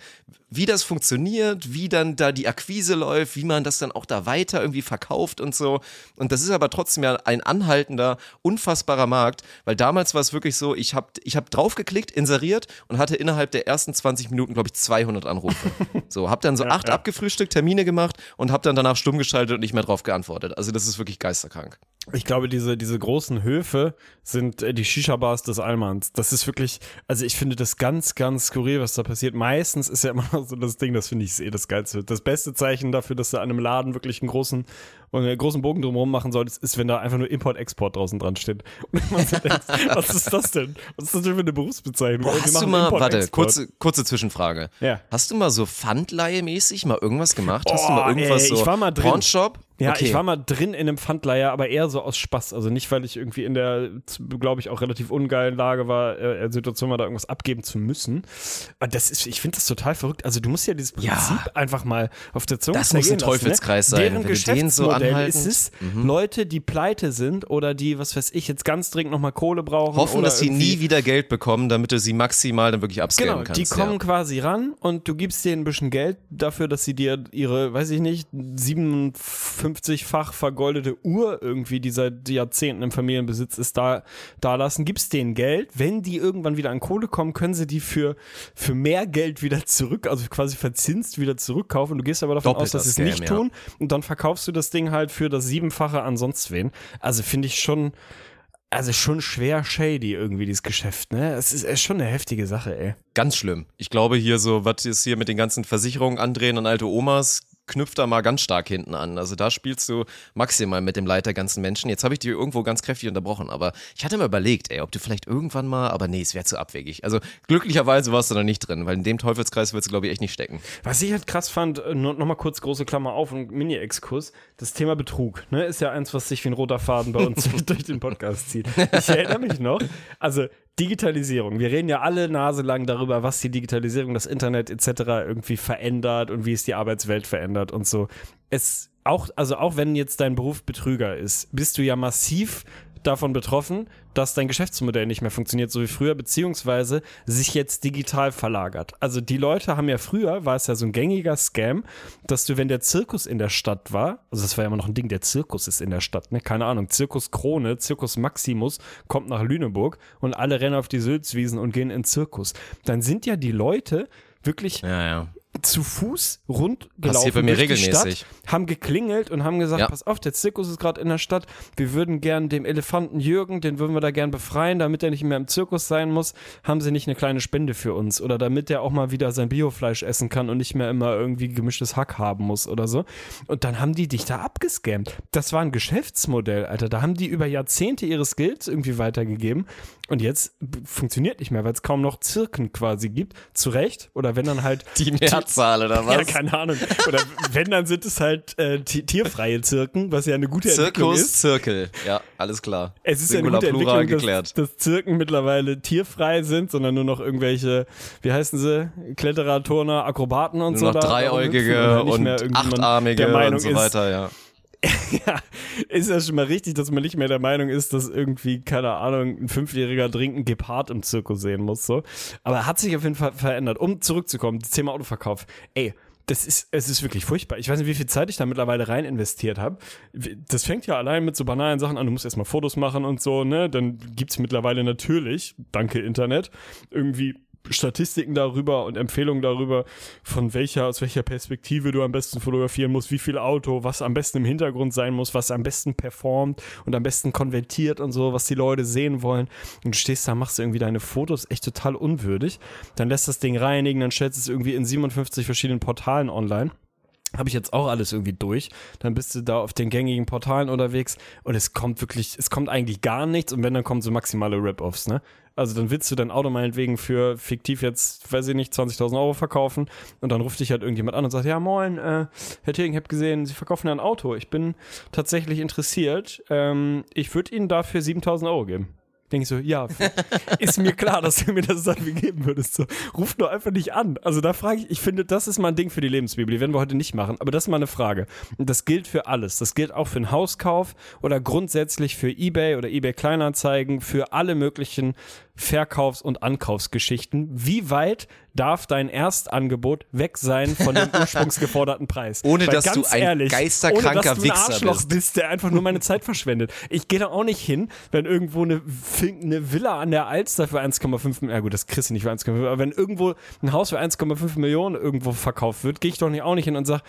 D: Wie das funktioniert, wie dann da die Akquise läuft, wie man das dann auch da weiter irgendwie verkauft und so. Und das ist aber trotzdem ja ein anhaltender, unfassbarer Markt, weil damals war es wirklich so, ich habe ich hab draufgeklickt, inseriert und hatte innerhalb der ersten 20 Minuten, glaube ich, 200 Anrufe. So, habe dann so acht abgefrühstückt, Termine gemacht und habe dann danach stumm geschaltet und nicht mehr drauf geantwortet. Also das ist wirklich geisterkrank.
E: Ich glaube, diese, diese großen Höfe sind äh, die Shisha-Bars des Allmanns. Das ist wirklich, also ich finde das ganz, ganz skurril, was da passiert. Meistens ist ja immer so das Ding, das finde ich eh das Geilste. Das beste Zeichen dafür, dass du an einem Laden wirklich einen großen und einen großen Bogen drumherum machen solltest, ist, wenn da einfach nur Import-Export draußen dran steht. Und man so denkt, was ist das denn? Was ist das denn für eine Berufsbezeichnung?
D: Boah, hast du mal, warte, kurze, kurze Zwischenfrage.
E: Ja.
D: Hast du mal so Pfandleihe-mäßig mal irgendwas gemacht? hast du mal irgendwas
E: ey,
D: so?
E: ich war mal drin. Ja,
D: okay.
E: ich war mal drin in einem Pfandleiher, aber eher so aus Spaß. Also nicht, weil ich irgendwie in der, glaube ich, auch relativ ungeilen Lage war, äh, Situation war, da irgendwas abgeben zu müssen. Aber das ist, ich finde das total verrückt. Also du musst ja dieses Prinzip
D: Ja.
E: einfach mal auf der Zunge
D: Das muss ein
E: lassen,
D: Teufelskreis
E: ne?
D: sein,
E: Deren
D: wenn du den so Anhaltend-
E: ist es,
D: Mhm.
E: Leute, die pleite sind oder die, was weiß ich, jetzt ganz dringend nochmal Kohle brauchen.
D: Hoffen, dass sie nie wieder Geld bekommen, damit du sie maximal dann wirklich upscalen
E: Genau,
D: kannst.
E: die kommen
D: ja.
E: quasi ran und du gibst denen ein bisschen Geld dafür, dass sie dir ihre, weiß ich nicht, 57-fach vergoldete Uhr irgendwie, die seit Jahrzehnten im Familienbesitz ist, da, da lassen, gibst denen Geld. Wenn die irgendwann wieder an Kohle kommen, können sie die für, für mehr Geld wieder zurück, also quasi verzinst wieder zurückkaufen. Du gehst aber davon aus,
D: Doppelter
E: dass sie es nicht
D: ja.
E: tun und dann verkaufst du das Ding halt für das Siebenfache an sonst wen. Also finde ich schon, also schon schwer shady irgendwie, dieses Geschäft, ne? Es ist, ist schon eine heftige Sache, ey.
D: Ganz schlimm. Ich glaube hier so, was ist hier mit den ganzen Versicherungen andrehen und alte Omas, knüpft da mal ganz stark hinten an. Also da spielst du maximal mit dem Leid der ganzen Menschen. Jetzt habe ich dir irgendwo ganz kräftig unterbrochen, aber ich hatte mir überlegt, ey, ob du vielleicht irgendwann mal, aber nee, es wäre zu abwegig. Also glücklicherweise warst du da nicht drin, weil in dem Teufelskreis würdest du, glaube ich, echt nicht stecken.
E: Was ich halt krass fand, äh, nur noch mal kurz große Klammer auf und Mini-Exkurs, das Thema Betrug, ne, ist ja eins, was sich wie ein roter Faden bei uns durch den Podcast zieht. Ich erinnere mich noch, also Digitalisierung. Wir reden ja alle naselang darüber, was die Digitalisierung, das Internet etc. irgendwie verändert und wie es die Arbeitswelt verändert und so. Es auch, also auch wenn jetzt dein Beruf Betrüger ist, bist du ja massiv davon betroffen, dass dein Geschäftsmodell nicht mehr funktioniert, so wie früher, beziehungsweise sich jetzt digital verlagert. Also die Leute haben ja früher, war es ja so ein gängiger Scam, dass du, wenn der Zirkus in der Stadt war, also das war ja immer noch ein Ding, der Zirkus ist in der Stadt, ne? Keine Ahnung, Zirkus Krone, Zirkus Maximus kommt nach Lüneburg und alle rennen auf die Sülzwiesen und gehen in den Zirkus. Dann sind ja die Leute wirklich
D: Ja, ja.
E: Zu Fuß rund gelaufen
D: bei mir
E: durch die
D: regelmäßig.
E: Stadt, haben geklingelt und haben gesagt,
D: Ja.
E: pass auf, der Zirkus ist gerade in der Stadt, wir würden gern dem Elefanten Jürgen, den würden wir da gern befreien, damit er nicht mehr im Zirkus sein muss, haben sie nicht eine kleine Spende für uns oder damit er auch mal wieder sein Biofleisch essen kann und nicht mehr immer irgendwie gemischtes Hack haben muss oder so. Und dann haben die dich da abgescammt. Das war ein Geschäftsmodell, Alter. Da haben die über Jahrzehnte ihre Skills irgendwie weitergegeben und jetzt funktioniert nicht mehr, weil es kaum noch Zirken quasi gibt. Zu Recht. Oder wenn dann halt
D: Die Mehrzahl oder was?
E: ja, keine Ahnung. Oder wenn, dann sind es halt äh, ti- tierfreie Zirken, was ja eine gute Entwicklung
D: Zirkus,
E: ist.
D: Zirkel. Ja, alles klar.
E: Es ist ja eine
D: Singular,
E: gute
D: Plural
E: Entwicklung,
D: geklärt.
E: dass, dass Zirken mittlerweile tierfrei sind, sondern nur noch irgendwelche, wie heißen sie, Kletterer, Turner, Akrobaten und so.
D: Nur noch
E: hüpfen
D: Dreieugige
E: nicht
D: und
E: irgendjemand
D: Achtarmige und so
E: ist,
D: weiter, ja.
E: ja, ist ja schon mal richtig, dass man nicht mehr der Meinung ist, dass irgendwie, keine Ahnung, ein Fünfjähriger dringend Gepard im Zirkus sehen muss, so. Aber hat sich auf jeden Fall verändert. Um zurückzukommen, das Thema Autoverkauf. Ey, das ist, es ist wirklich furchtbar. Ich weiß nicht, wie viel Zeit ich da mittlerweile rein investiert habe. Das fängt ja allein mit so banalen Sachen an. Du musst erstmal Fotos machen und so, ne? Dann gibt's mittlerweile natürlich, danke Internet, irgendwie Statistiken darüber und Empfehlungen darüber, von welcher, aus welcher Perspektive du am besten fotografieren musst, wie viel Auto, was am besten im Hintergrund sein muss, was am besten performt und am besten konvertiert und so, was die Leute sehen wollen. Und du stehst da, machst irgendwie deine Fotos echt total unwürdig. Dann lässt das Ding reinigen, dann stellst es irgendwie in 57 verschiedenen Portalen online. Habe ich jetzt auch alles irgendwie durch. Dann bist du da auf den gängigen Portalen unterwegs und es kommt wirklich, es kommt eigentlich gar nichts und wenn, dann kommen so maximale Rip-Offs, ne? Also dann willst du dein Auto meinetwegen für fiktiv jetzt, weiß ich nicht, 20.000 Euro verkaufen und dann ruft dich halt irgendjemand an und sagt, ja moin, äh, Herr Thiering, ich habe gesehen, Sie verkaufen ja ein Auto. Ich bin tatsächlich interessiert. Ähm, ich würde Ihnen dafür 7.000 Euro geben. Denke ich so, ja, ist mir klar, dass du mir das dafür geben würdest. So, ruf nur einfach nicht an. Also da frage ich, ich finde, das ist mal ein Ding für die Lebensbibel. Die werden wir heute nicht machen, aber das ist mal eine Frage. Und das gilt für alles. Das gilt auch für einen Hauskauf oder grundsätzlich für Ebay oder Ebay Kleinanzeigen, für alle möglichen Verkaufs- und Ankaufsgeschichten. Wie weit darf dein Erstangebot weg sein von dem ursprungsgeforderten Preis?
D: Ohne,
E: Weil
D: dass du ein
E: ehrlich,
D: geisterkranker
E: ohne, dass du ein
D: Wichser
E: Arschloch
D: bist.
E: bist, der einfach nur meine Zeit verschwendet. Ich gehe da auch nicht hin, wenn irgendwo eine, eine Villa an der Alster für 1,5 Millionen, ja gut, das kriegst du nicht für 1,5 Millionen, aber wenn irgendwo ein Haus für 1,5 Millionen irgendwo verkauft wird, gehe ich doch nicht auch nicht hin und sage,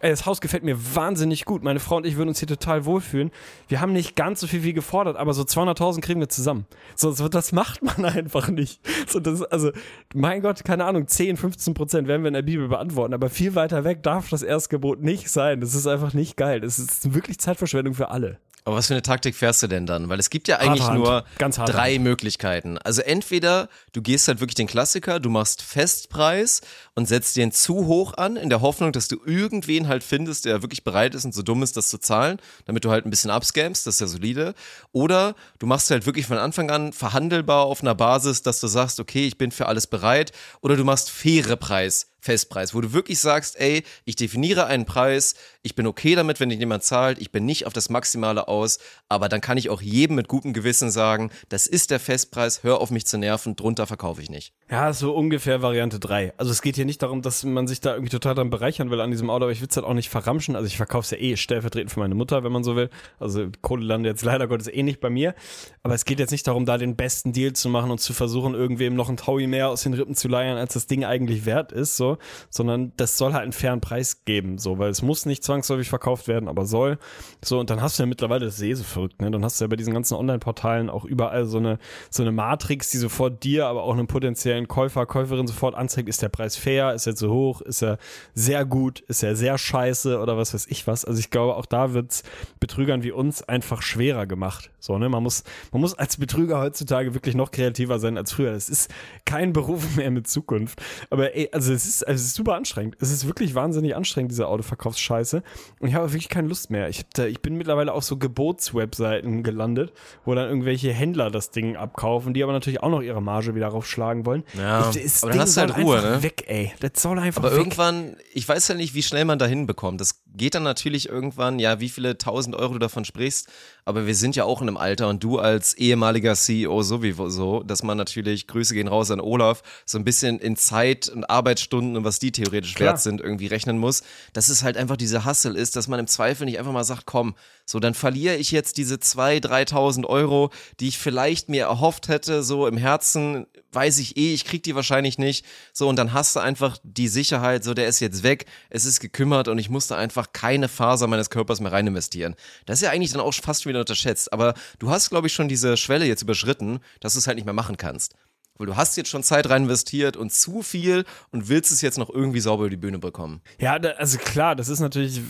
E: ey, das Haus gefällt mir wahnsinnig gut. Meine Frau und ich würden uns hier total wohlfühlen. Wir haben nicht ganz so viel wie gefordert, aber so 200.000 kriegen wir zusammen. So, so das macht man man einfach nicht. So, das, also, mein Gott, keine Ahnung, 10, 15 Prozent werden wir in der Bibel beantworten, aber viel weiter weg darf das Erstgebot nicht sein. Das ist einfach nicht geil. Das ist wirklich Zeitverschwendung für alle.
D: Aber was für eine Taktik fährst du denn dann? Weil es gibt ja eigentlich
E: Hand.
D: nur drei Möglichkeiten. Also entweder du gehst halt wirklich den Klassiker, du machst Festpreis und setzt den zu hoch an, in der Hoffnung, dass du irgendwen halt findest, der wirklich bereit ist und so dumm ist, das zu zahlen, damit du halt ein bisschen abscamst, das ist ja solide. Oder du machst halt wirklich von Anfang an verhandelbar auf einer Basis, dass du sagst, okay, ich bin für alles bereit. Oder du machst faire Preis. Festpreis, wo du wirklich sagst, ey, ich definiere einen Preis, ich bin okay damit, wenn jemand zahlt, ich bin nicht auf das Maximale aus, aber dann kann ich auch jedem mit gutem Gewissen sagen, das ist der Festpreis, hör auf mich zu nerven, drunter verkaufe ich nicht.
E: Ja, so ungefähr Variante 3. Also es geht hier nicht darum, dass man sich da irgendwie total dran bereichern will an diesem Auto, aber ich will es halt auch nicht verramschen. Also ich verkaufe es ja eh stellvertretend für meine Mutter, wenn man so will. Also Kohle landet jetzt leider Gottes eh nicht bei mir. Aber es geht jetzt nicht darum, da den besten Deal zu machen und zu versuchen, irgendwem noch ein Taui mehr aus den Rippen zu leiern, als das Ding eigentlich wert ist, so. Sondern das soll halt einen fairen Preis geben, so. Weil es muss nicht zwangsläufig verkauft werden, aber soll. So, und dann hast du ja mittlerweile, das ist eh so verrückt, ne? Dann hast du ja bei diesen ganzen Online-Portalen auch überall so eine, so eine Matrix, die sofort dir, aber auch einem potenziellen Käufer, Käuferin sofort anzeigt, ist der Preis fair, ist er zu hoch, ist er sehr gut, ist er sehr scheiße oder was weiß ich was. Also ich glaube, auch da wird's Betrügern wie uns einfach schwerer gemacht. So, ne? Man muss, man muss als Betrüger heutzutage wirklich noch kreativer sein als früher. Es ist kein Beruf mehr mit Zukunft. Aber ey, also es ist, also es ist super anstrengend. Es ist wirklich wahnsinnig anstrengend, diese Autoverkaufsscheiße. Und ich habe wirklich keine Lust mehr. Ich, da, ich bin mittlerweile auf so Gebotswebseiten gelandet, wo dann irgendwelche Händler das Ding abkaufen, die aber natürlich auch noch ihre Marge wieder raufschlagen wollen.
D: Ja,
E: Ich- das
D: aber dann
E: Ding
D: hast du halt Ruhe, ne?
E: weg, ey. Das soll einfach
D: Aber
E: weg.
D: irgendwann, ich weiß ja nicht, wie schnell man da hinbekommt. Das geht dann natürlich irgendwann, ja, wie viele tausend Euro du davon sprichst. Aber wir sind ja auch in einem Alter und du als ehemaliger CEO sowieso, dass man natürlich, Grüße gehen raus an Olaf, so ein bisschen in Zeit und Arbeitsstunden und was die theoretisch
E: Klar.
D: wert sind, irgendwie rechnen muss. Dass es halt einfach diese Hassel ist, dass man im Zweifel nicht einfach mal sagt, komm, so dann verliere ich jetzt diese 2.000, 3.000 Euro, die ich vielleicht mir erhofft hätte, so im Herzen weiß ich eh, ich krieg die wahrscheinlich nicht. So, und dann hast du einfach die Sicherheit, so der ist jetzt weg, es ist gekümmert und ich musste einfach keine Faser meines Körpers mehr rein investieren. Das ist ja eigentlich dann auch fast wieder unterschätzt. Aber du hast, glaube ich, schon diese Schwelle jetzt überschritten, dass du es halt nicht mehr machen kannst. Weil du hast jetzt schon Zeit rein investiert und zu viel und willst es jetzt noch irgendwie sauber über die Bühne bekommen.
E: Ja, also klar, das ist natürlich,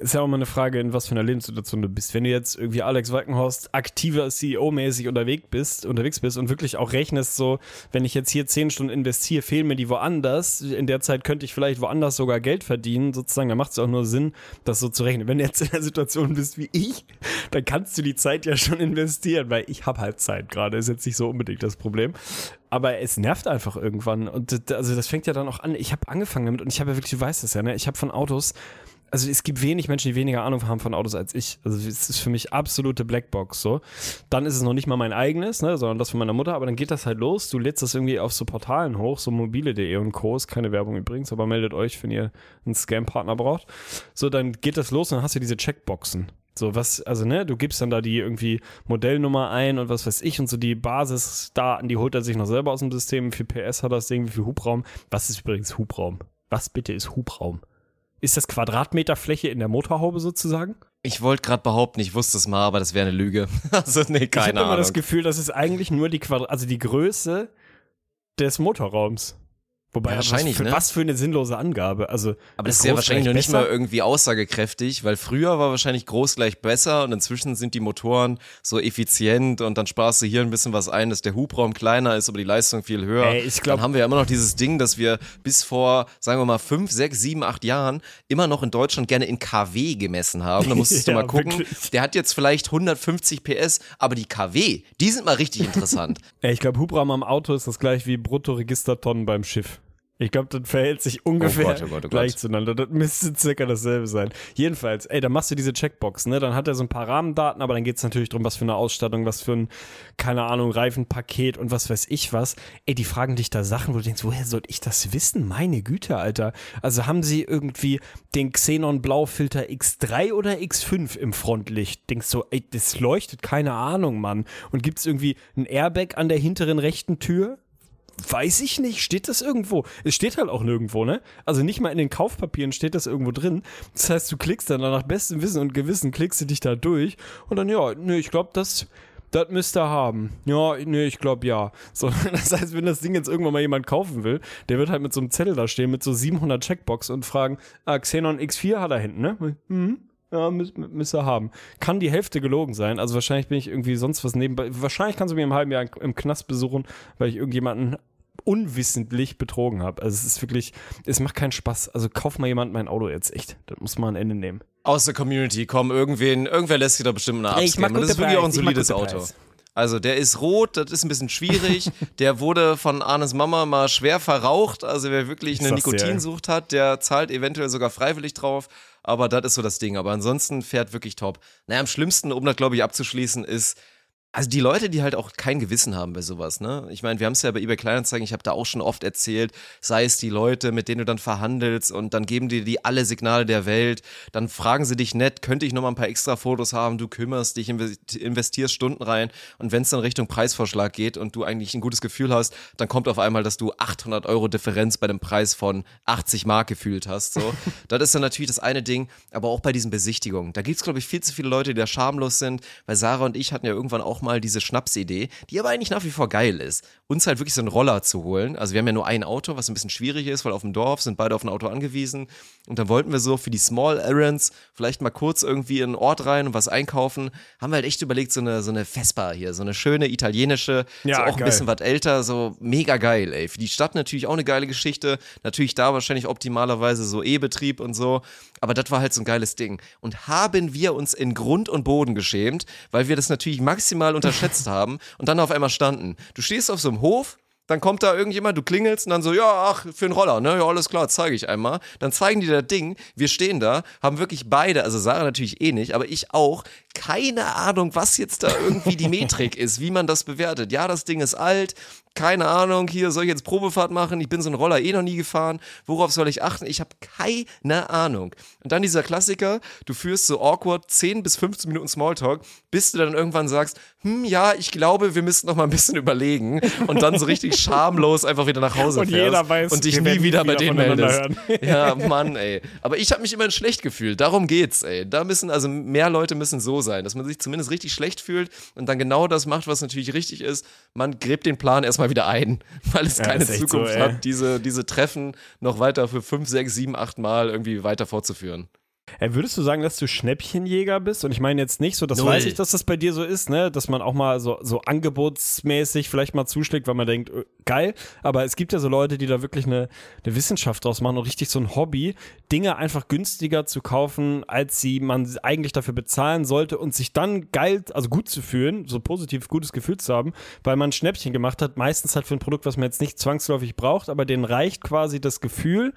E: ist ja auch mal eine Frage, in was für einer Lebenssituation du bist. Wenn du jetzt irgendwie Alex Walkenhorst aktiver CEO-mäßig unterwegs bist, unterwegs bist und wirklich auch rechnest, so, wenn ich jetzt hier zehn Stunden investiere, fehlen mir die woanders. In der Zeit könnte ich vielleicht woanders sogar Geld verdienen, sozusagen. Da macht es auch nur Sinn, das so zu rechnen. Wenn du jetzt in der Situation bist wie ich, dann kannst du die Zeit ja schon investieren, weil ich habe halt Zeit gerade. Ist jetzt nicht so unbedingt das Problem. Aber es nervt einfach irgendwann. Und das- also das fängt ja dann auch an. Ich habe angefangen damit und ich habe ja wirklich, du weißt das ja, ne? Ich habe von Autos, also es gibt wenig Menschen, die weniger Ahnung haben von Autos als ich. Also es ist für mich absolute Blackbox so. Dann ist es noch nicht mal mein eigenes, ne, sondern das von meiner Mutter, aber dann geht das halt los. Du lädst das irgendwie auf so Portalen hoch, so mobile.de und Co. Ist keine Werbung übrigens, aber meldet euch, wenn ihr einen Scam-Partner braucht. So, dann geht das los und dann hast du diese Checkboxen. So, was, also, ne, du gibst dann da die irgendwie Modellnummer ein und was weiß ich und so die Basisdaten, die holt er sich noch selber aus dem System. Wie viel PS hat das Ding, wie viel Hubraum? Was ist übrigens Hubraum? Was bitte ist Hubraum? Ist das Quadratmeter Fläche in der Motorhaube sozusagen?
D: Ich wollte gerade behaupten, ich wusste es mal, aber das wäre eine Lüge. Also, nee,
E: ich
D: keine
E: habe immer
D: Ahnung.
E: das Gefühl, das ist eigentlich nur die Quadrat, also die Größe des Motorraums. Wobei,
D: Ja,
E: was
D: wahrscheinlich,
E: für,
D: ne?
E: was für eine sinnlose Angabe. Also,
D: Aber das ist ja wahrscheinlich noch nicht
E: besser?
D: mal irgendwie aussagekräftig, weil früher war wahrscheinlich groß gleich besser und inzwischen sind die Motoren so effizient und dann sparst du hier ein bisschen was ein, dass der Hubraum kleiner ist, aber die Leistung viel höher.
E: Ey, ich glaub-
D: dann haben wir ja immer noch dieses Ding, dass wir bis vor, sagen wir mal, fünf, sechs, sieben, acht Jahren immer noch in Deutschland gerne in KW gemessen haben. Da musstest du
E: Ja,
D: mal gucken.
E: wirklich.
D: Der hat jetzt vielleicht 150 PS, aber die KW, die sind mal richtig interessant.
E: Ey, ich glaube, Hubraum am Auto ist das gleich wie Bruttoregistertonnen beim Schiff. Ich glaube, das verhält sich ungefähr
D: Gott, oh Gott, oh
E: gleich
D: Gott.
E: zueinander. Das müsste circa dasselbe sein. Jedenfalls, ey, da machst du diese Checkbox, ne? Dann hat er so ein paar Rahmendaten, aber dann geht's natürlich drum, was für eine Ausstattung, was für ein, keine Ahnung, Reifenpaket und was weiß ich was. Ey, die fragen dich da Sachen, wo du denkst, woher soll ich das wissen? Meine Güte, Alter. Also haben sie irgendwie den Xenon Blaufilter X3 oder X5 im Frontlicht? Denkst so, ey, das leuchtet, keine Ahnung, Mann. Und gibt's irgendwie ein Airbag an der hinteren rechten Tür? Weiß ich nicht, steht das irgendwo? Es steht halt auch nirgendwo, ne? Also nicht mal in den Kaufpapieren steht das irgendwo drin. Das heißt, du klickst dann nach bestem Wissen und Gewissen, klickst du dich da durch und dann, ja, nö, ich glaube, das, das müsst ihr haben. Ja, nee, ich glaube ja. So, das heißt, wenn das Ding jetzt irgendwann mal jemand kaufen will, der wird halt mit so einem Zettel da stehen, mit so 700 Checkbox und fragen, ah, Xenon X4 hat er hinten, ne? Mhm. Ja, müsst, müsst ihr haben. Kann die Hälfte gelogen sein. Also wahrscheinlich bin ich irgendwie sonst was nebenbei. Wahrscheinlich kannst du mir im halben Jahr im Knast besuchen, weil ich irgendjemanden unwissentlich betrogen habe. Also es ist wirklich, es macht keinen Spaß. Also kauf mal jemand mein Auto jetzt echt. Das muss man ein Ende nehmen.
D: Aus der Community, komm, irgendwen, irgendwer lässt sich da bestimmt eine
E: Ich mag
D: abscannen. Und das ist
E: gute
D: wirklich auch ein
E: Preis, ich mag
D: solides
E: gute
D: Auto.
E: Preis.
D: Also der ist rot, das ist ein bisschen schwierig. der wurde von Arnes Mama mal schwer verraucht. Also wer wirklich eine. Nikotinsucht hat, der zahlt eventuell sogar freiwillig drauf. Aber das ist so das Ding. Aber ansonsten fährt wirklich top. Naja, am schlimmsten, um das glaube ich abzuschließen, ist, also die Leute, die halt auch kein Gewissen haben bei sowas, ne? Ich meine, wir haben es ja bei eBay Kleinanzeigen, ich habe da auch schon oft erzählt, sei es die Leute, mit denen du dann verhandelst und dann geben dir die alle Signale der Welt, dann fragen sie dich nett, könnte ich noch mal ein paar extra Fotos haben, du kümmerst dich, invest- investierst Stunden rein und wenn es dann Richtung Preisvorschlag geht und du eigentlich ein gutes Gefühl hast, dann kommt auf einmal, dass du 800 Euro Differenz bei dem Preis von 80 Mark gefühlt hast, so. das ist dann natürlich das eine Ding, aber auch bei diesen Besichtigungen, da gibt's glaube ich viel zu viele Leute, die da schamlos sind, weil Sarah und ich hatten ja irgendwann auch mal diese Schnapsidee, die aber eigentlich nach wie vor geil ist, uns halt wirklich so einen Roller zu holen. Also wir haben ja nur ein Auto, was ein bisschen schwierig ist, weil auf dem Dorf sind beide auf ein Auto angewiesen. Und dann wollten wir so für die Small Errands vielleicht mal kurz irgendwie in einen Ort rein und was einkaufen. Haben wir halt echt überlegt, so eine, so eine Vespa hier, so eine schöne italienische,
E: Ja,
D: so auch ein
E: geil.
D: bisschen was älter, so mega geil, ey. Für die Stadt natürlich auch eine geile Geschichte. Natürlich da wahrscheinlich optimalerweise so E-Betrieb und so. Aber das war halt so ein geiles Ding. Und haben wir uns in Grund und Boden geschämt, weil wir das natürlich maximal unterschätzt haben und dann auf einmal standen. Du stehst auf so einem Hof, dann kommt da irgendjemand, du klingelst und dann so, ja, ach, für einen Roller, ne? Ja, alles klar, zeige ich einmal. Dann zeigen die das Ding, wir stehen da, haben wirklich beide, also Sarah natürlich eh nicht, aber ich auch, keine Ahnung, was jetzt da irgendwie die Metrik ist, wie man das bewertet. Ja, das Ding ist alt, keine Ahnung, hier soll ich jetzt Probefahrt machen, ich bin so einen Roller eh noch nie gefahren, worauf soll ich achten? Ich habe keine Ahnung. Und dann dieser Klassiker, du führst so awkward 10 bis 15 Minuten Smalltalk, bis du dann irgendwann sagst, hm, ja, ich glaube, wir müssten noch mal ein bisschen überlegen und dann so richtig schamlos einfach wieder nach Hause
E: Und
D: fährst
E: jeder weiß,
D: und dich nie wieder
E: nie
D: bei
E: wieder
D: denen meldest. Ja, Mann, ey. Aber ich habe mich immerhin schlecht gefühlt. Darum geht's, ey. Da müssen, also mehr Leute müssen so sein, dass man sich zumindest richtig schlecht fühlt und dann genau das macht, was natürlich richtig ist. Man gräbt den Plan erstmal wieder ein, weil es
E: Ja,
D: keine Zukunft
E: so,
D: hat, diese, diese Treffen noch weiter für fünf, sechs, sieben, acht Mal irgendwie weiter fortzuführen.
E: Ey, würdest du sagen, dass du Schnäppchenjäger bist? Und ich meine jetzt nicht so, das
D: Null.
E: weiß ich, dass das bei dir so ist, ne? Dass man auch mal so, so angebotsmäßig vielleicht mal zuschlägt, weil man denkt, äh, geil. Aber es gibt ja so Leute, die da wirklich eine, eine Wissenschaft draus machen und richtig so ein Hobby, Dinge einfach günstiger zu kaufen, als sie man eigentlich dafür bezahlen sollte und sich dann geil, also gut zu fühlen, so positiv gutes Gefühl zu haben, weil man ein Schnäppchen gemacht hat, meistens halt für ein Produkt, was man jetzt nicht zwangsläufig braucht, aber denen reicht quasi das Gefühl,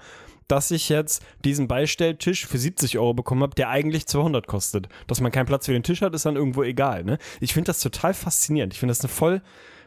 E: dass ich jetzt diesen Beistelltisch für 70 Euro bekommen habe, der eigentlich 200 kostet. Dass man keinen Platz für den Tisch hat, ist dann irgendwo egal. Ne? Ich finde das total faszinierend. Ich finde das eine voll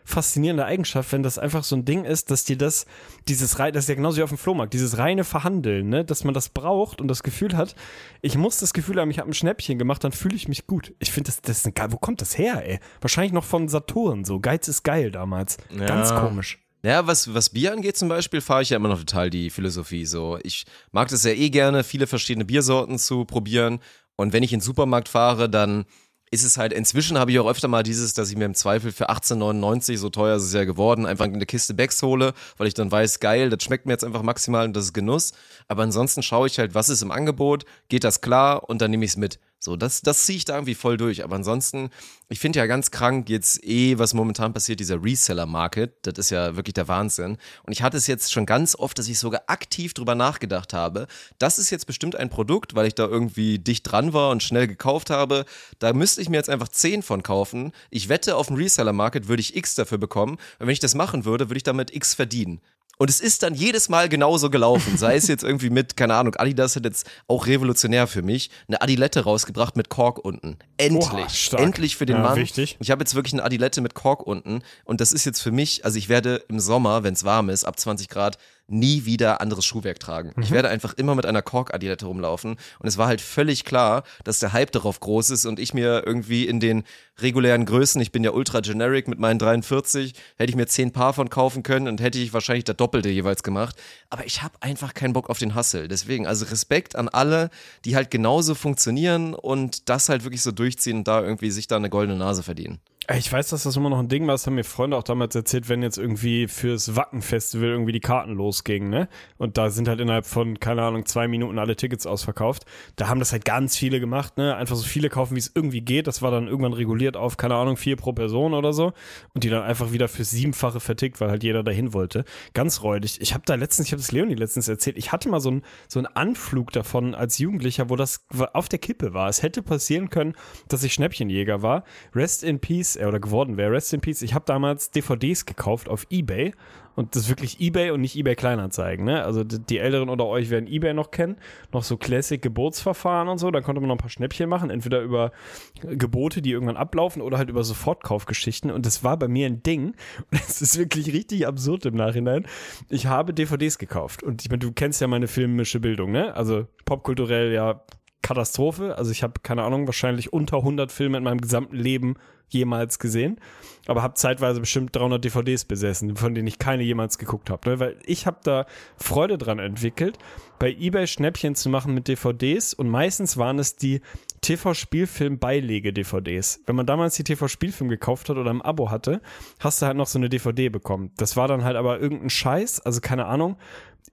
E: faszinierende Eigenschaft, wenn das einfach so ein Ding ist, dass dir das, dieses rein, das ist ja genauso wie auf dem Flohmarkt, dieses reine Verhandeln, ne, dass man das braucht und das Gefühl hat, ich muss das Gefühl haben, ich habe ein Schnäppchen gemacht, dann fühle ich mich gut. Ich finde das, das ist ein geil, wo kommt das her, ey? Wahrscheinlich noch von Saturn, so. Geiz ist geil damals. Ganz komisch.
D: Ja, was, was Bier angeht zum Beispiel, fahre ich ja immer noch total die Philosophie. So, ich mag das ja eh gerne, viele verschiedene Biersorten zu probieren. Und wenn ich in den Supermarkt fahre, dann ist es halt, inzwischen habe ich auch öfter mal dieses, dass ich mir im Zweifel für 18,99, so teuer ist es ja geworden, einfach eine Kiste Becks hole, weil ich dann weiß, geil, das schmeckt mir jetzt einfach maximal und das ist Genuss. Aber ansonsten schaue ich halt, was ist im Angebot, geht das klar und dann nehme ich es mit. So, das, das ziehe ich da irgendwie voll durch. Aber ansonsten, ich finde ja ganz krank jetzt eh, was momentan passiert, dieser Reseller-Market. Das ist ja wirklich der Wahnsinn. Und ich hatte es jetzt schon ganz oft, dass ich sogar aktiv drüber nachgedacht habe. Das ist jetzt bestimmt ein Produkt, weil ich da irgendwie dicht dran war und schnell gekauft habe. Da müsste ich mir jetzt einfach 10 von kaufen. Ich wette, auf dem Reseller-Market würde ich X dafür bekommen. Und wenn ich das machen würde, würde ich damit X verdienen. Und es ist dann jedes Mal genauso gelaufen. Sei es jetzt irgendwie mit, keine Ahnung, Adidas hat jetzt auch revolutionär für mich eine Adilette rausgebracht mit Kork unten. Endlich.
E: Stark.
D: Endlich für den
E: Ja,
D: Mann.
E: wichtig.
D: Ich habe jetzt wirklich eine Adilette mit Kork unten. Und das ist jetzt für mich, also ich werde im Sommer, wenn es warm ist, ab 20 Grad, nie wieder anderes Schuhwerk tragen. Ich werde einfach immer mit einer Kork-Adilette rumlaufen. Und es war halt völlig klar, dass der Hype darauf groß ist und ich mir irgendwie in den regulären Größen, ich bin ja ultra generic mit meinen 43, hätte ich mir 10 Paar von kaufen können und hätte ich wahrscheinlich das Doppelte jeweils gemacht. Aber ich habe einfach keinen Bock auf den Hustle. Deswegen, also Respekt an alle, die halt genauso funktionieren und das halt wirklich so durchziehen und da irgendwie sich da eine goldene Nase verdienen.
E: Ich weiß, dass das immer noch ein Ding war. Das haben mir Freunde auch damals erzählt, wenn jetzt irgendwie fürs Wacken-Festival irgendwie die Karten losgingen, ne? Und da sind halt innerhalb von, keine Ahnung, zwei Minuten alle Tickets ausverkauft. Da haben das halt ganz viele gemacht, ne? Einfach so viele kaufen, wie es irgendwie geht. Das war dann irgendwann reguliert auf, keine Ahnung, vier pro Person oder so. Und die dann einfach wieder fürs Siebenfache vertickt, weil halt jeder dahin wollte. Ganz räudig. Ich habe da letztens, ich habe das Leonie letztens erzählt, ich hatte mal so einen so einen Anflug davon als Jugendlicher, wo das auf der Kippe war. Es hätte passieren können, dass ich Schnäppchenjäger war. Rest in Peace äh, oder geworden wäre. Rest in Peace. Ich habe damals DVDs gekauft auf Ebay und das ist wirklich Ebay und nicht Ebay Kleinanzeigen. Ne? Also die, die Älteren unter euch werden Ebay noch kennen, noch so Classic Gebotsverfahren und so. Da konnte man noch ein paar Schnäppchen machen, entweder über Gebote, die irgendwann ablaufen, oder halt über Sofortkaufgeschichten. Und das war bei mir ein Ding. Und es ist wirklich richtig absurd im Nachhinein. Ich habe DVDs gekauft und ich meine, du kennst ja meine filmische Bildung, ne? Also popkulturell ja Katastrophe. Also ich habe keine Ahnung, wahrscheinlich unter 100 Filme in meinem gesamten Leben jemals gesehen, aber habe zeitweise bestimmt 300 DVDs besessen, von denen ich keine jemals geguckt habe, ne? weil ich habe da Freude dran entwickelt, bei eBay Schnäppchen zu machen mit DVDs und meistens waren es die TV-Spielfilm-Beilege-DVDs. Wenn man damals die TV-Spielfilm gekauft hat oder im Abo hatte, hast du halt noch so eine DVD bekommen. Das war dann halt aber irgendein Scheiß, also keine Ahnung,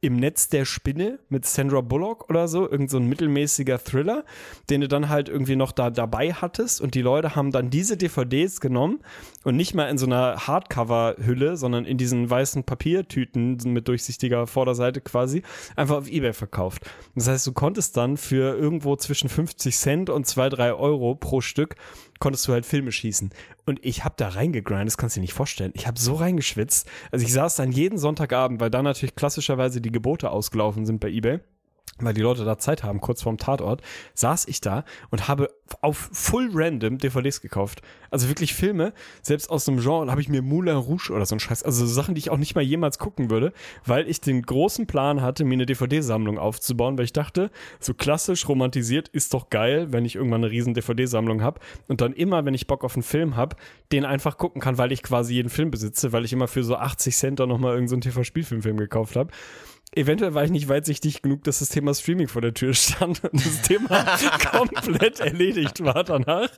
E: im Netz der Spinne mit Sandra Bullock oder so, irgend so mittelmäßiger Thriller, den du dann halt irgendwie noch da dabei hattest und die Leute haben dann diese DVDs genommen und nicht mal in so einer Hardcover-Hülle, sondern in diesen weißen Papiertüten mit durchsichtiger Vorderseite quasi, einfach auf Ebay verkauft. Das heißt, du konntest dann für irgendwo zwischen 50 Cent und 2, 3 Euro pro Stück konntest du halt Filme schießen. Und ich habe da reingegrindet, das kannst du dir nicht vorstellen. Ich habe so reingeschwitzt. Also ich saß dann jeden Sonntagabend, weil da natürlich klassischerweise die Gebote ausgelaufen sind bei eBay weil die Leute da Zeit haben, kurz vorm Tatort, saß ich da und habe auf full random DVDs gekauft. Also wirklich Filme, selbst aus dem Genre, habe ich mir Moulin Rouge oder so ein Scheiß, also Sachen, die ich auch nicht mal jemals gucken würde, weil ich den großen Plan hatte, mir eine DVD-Sammlung aufzubauen, weil ich dachte, so klassisch romantisiert ist doch geil, wenn ich irgendwann eine riesen DVD-Sammlung habe und dann immer, wenn ich Bock auf einen Film habe, den einfach gucken kann, weil ich quasi jeden Film besitze, weil ich immer für so 80 Cent dann nochmal irgendeinen so TV-Spielfilm gekauft habe eventuell war ich nicht weitsichtig genug, dass das Thema Streaming vor der Tür stand und das Thema komplett erledigt war danach.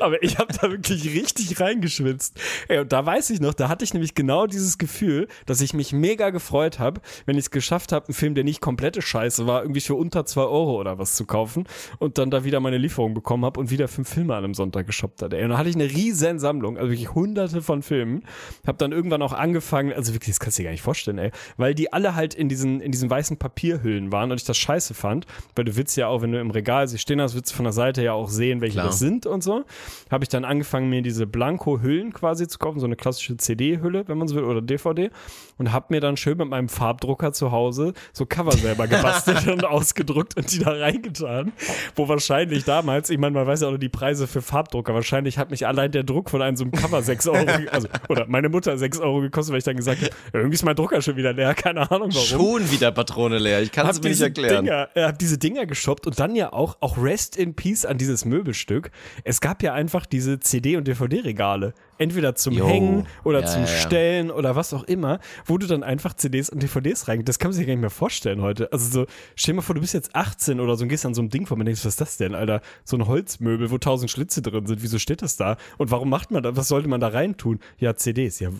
E: Aber ich habe da wirklich richtig reingeschwitzt. Ey, und da weiß ich noch, da hatte ich nämlich genau dieses Gefühl, dass ich mich mega gefreut habe, wenn ich es geschafft habe, einen Film, der nicht komplette Scheiße war, irgendwie für unter zwei Euro oder was zu kaufen und dann da wieder meine Lieferung bekommen habe und wieder fünf Filme an einem Sonntag geshoppt hat. Ey, und da hatte ich eine riesen Sammlung, also wirklich hunderte von Filmen. Hab dann irgendwann auch angefangen, also wirklich, das kannst du dir gar nicht vorstellen, ey, weil die alle halt in diesen in diesen weißen Papierhüllen waren und ich das scheiße fand, weil du willst ja auch, wenn du im Regal sie stehen hast, willst du von der Seite ja auch sehen, welche Klar. das sind und so. Habe ich dann angefangen, mir diese Blanko-Hüllen quasi zu kaufen, so eine klassische CD-Hülle, wenn man so will, oder DVD und habe mir dann schön mit meinem Farbdrucker zu Hause so Cover selber gebastelt und ausgedruckt und die da reingetan, wo wahrscheinlich damals, ich meine, man weiß ja auch noch die Preise für Farbdrucker, wahrscheinlich hat mich allein der Druck von einem so einem Cover 6 Euro, also, oder meine Mutter 6 Euro gekostet, weil ich dann gesagt habe, irgendwie ist mein Drucker schon wieder leer, keine Ahnung warum.
D: Schon wieder Patrone leer. Ich kann es mir nicht erklären.
E: Dinger, er hat diese Dinger geshoppt und dann ja auch, auch Rest in Peace an dieses Möbelstück. Es gab ja einfach diese CD- und DVD-Regale entweder zum jo. Hängen oder ja, zum ja, Stellen oder was auch immer, wo du dann einfach CDs und DVDs rein. Das kann man sich gar nicht mehr vorstellen heute. Also so, stell dir mal vor, du bist jetzt 18 oder so und gehst an so einem Ding vor und denkst, was ist das denn, Alter? So ein Holzmöbel, wo tausend Schlitze drin sind. Wieso steht das da? Und warum macht man das? Was sollte man da rein tun? Ja, CDs. Ja,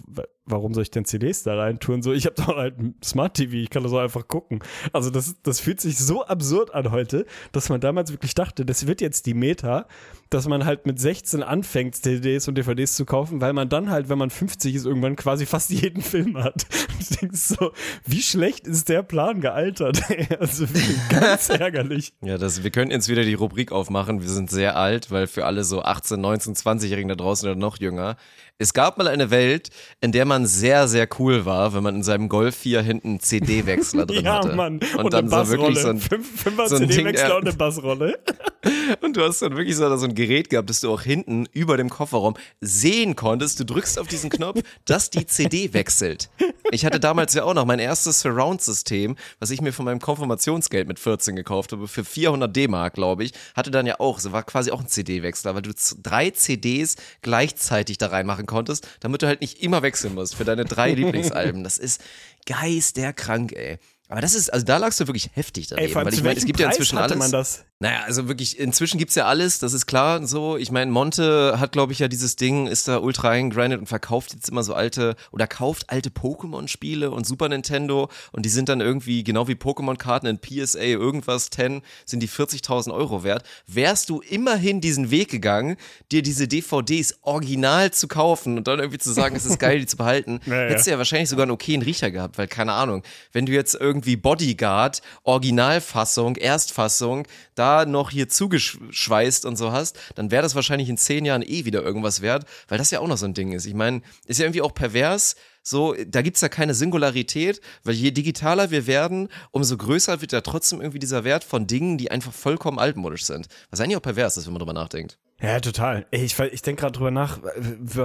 E: warum soll ich denn CDs da rein tun? So, ich habe doch halt ein Smart TV, ich kann das auch einfach gucken. Also das, das fühlt sich so absurd an heute, dass man damals wirklich dachte, das wird jetzt die Meta, dass man halt mit 16 anfängt, CDs und DVDs zu kaufen, weil man dann halt, wenn man 50 ist, irgendwann quasi fast jeden Film hat. Und du denkst so, wie schlecht ist der Plan gealtert? also ganz ärgerlich.
D: Ja, das, wir können jetzt wieder die Rubrik aufmachen. Wir sind sehr alt, weil für alle so 18, 19, 20-Jährigen da draußen oder noch jünger, es gab mal eine Welt, in der man sehr, sehr cool war, wenn man in seinem Golf 4 hinten einen CD-Wechsler drin
E: ja,
D: hatte.
E: Mann. Und, und dann so wirklich so ein, Fünf, Fünfer so CD-Wechsler und eine Bassrolle.
D: und du hast dann wirklich so, so ein Gerät gehabt, dass du auch hinten über dem Kofferraum sehen konntest. Du drückst auf diesen Knopf, dass die CD wechselt. Ich hatte damals ja auch noch mein erstes Surround-System, was ich mir von meinem Konfirmationsgeld mit 14 gekauft habe, für 400 D-Mark, glaube ich. Hatte dann ja auch, so war quasi auch ein CD-Wechsler, weil du drei CDs gleichzeitig da reinmachen konntest, damit du halt nicht immer wechseln musst für deine drei Lieblingsalben. Das ist geisterkrank, ey. Aber das ist, also da lagst du wirklich heftig daneben,
E: ey, weil ich meine, es gibt ja inzwischen alles. Man das?
D: Naja, also wirklich, inzwischen gibt's ja alles, das ist klar so. Ich meine, Monte hat, glaube ich, ja dieses Ding, ist da ultra eingrindet und verkauft jetzt immer so alte oder kauft alte Pokémon-Spiele und Super Nintendo und die sind dann irgendwie, genau wie Pokémon-Karten in PSA irgendwas 10, sind die 40.000 Euro wert. Wärst du immerhin diesen Weg gegangen, dir diese DVDs original zu kaufen und dann irgendwie zu sagen, es ist geil, die zu behalten,
E: Ja, ja.
D: hättest du ja wahrscheinlich sogar einen okayen Riecher gehabt, weil keine Ahnung, wenn du jetzt irgendwie Bodyguard, Originalfassung, Erstfassung, da noch hier zugeschweißt und so hast, dann wäre das wahrscheinlich in zehn Jahren eh wieder irgendwas wert, weil das ja auch noch so ein Ding ist. Ich meine, ist ja irgendwie auch pervers, so, da gibt's ja keine Singularität, weil je digitaler wir werden, umso größer wird ja trotzdem irgendwie dieser Wert von Dingen, die einfach vollkommen altmodisch sind. Was eigentlich auch pervers ist, wenn man drüber nachdenkt.
E: Ja, total. Ich, ich denke gerade drüber nach,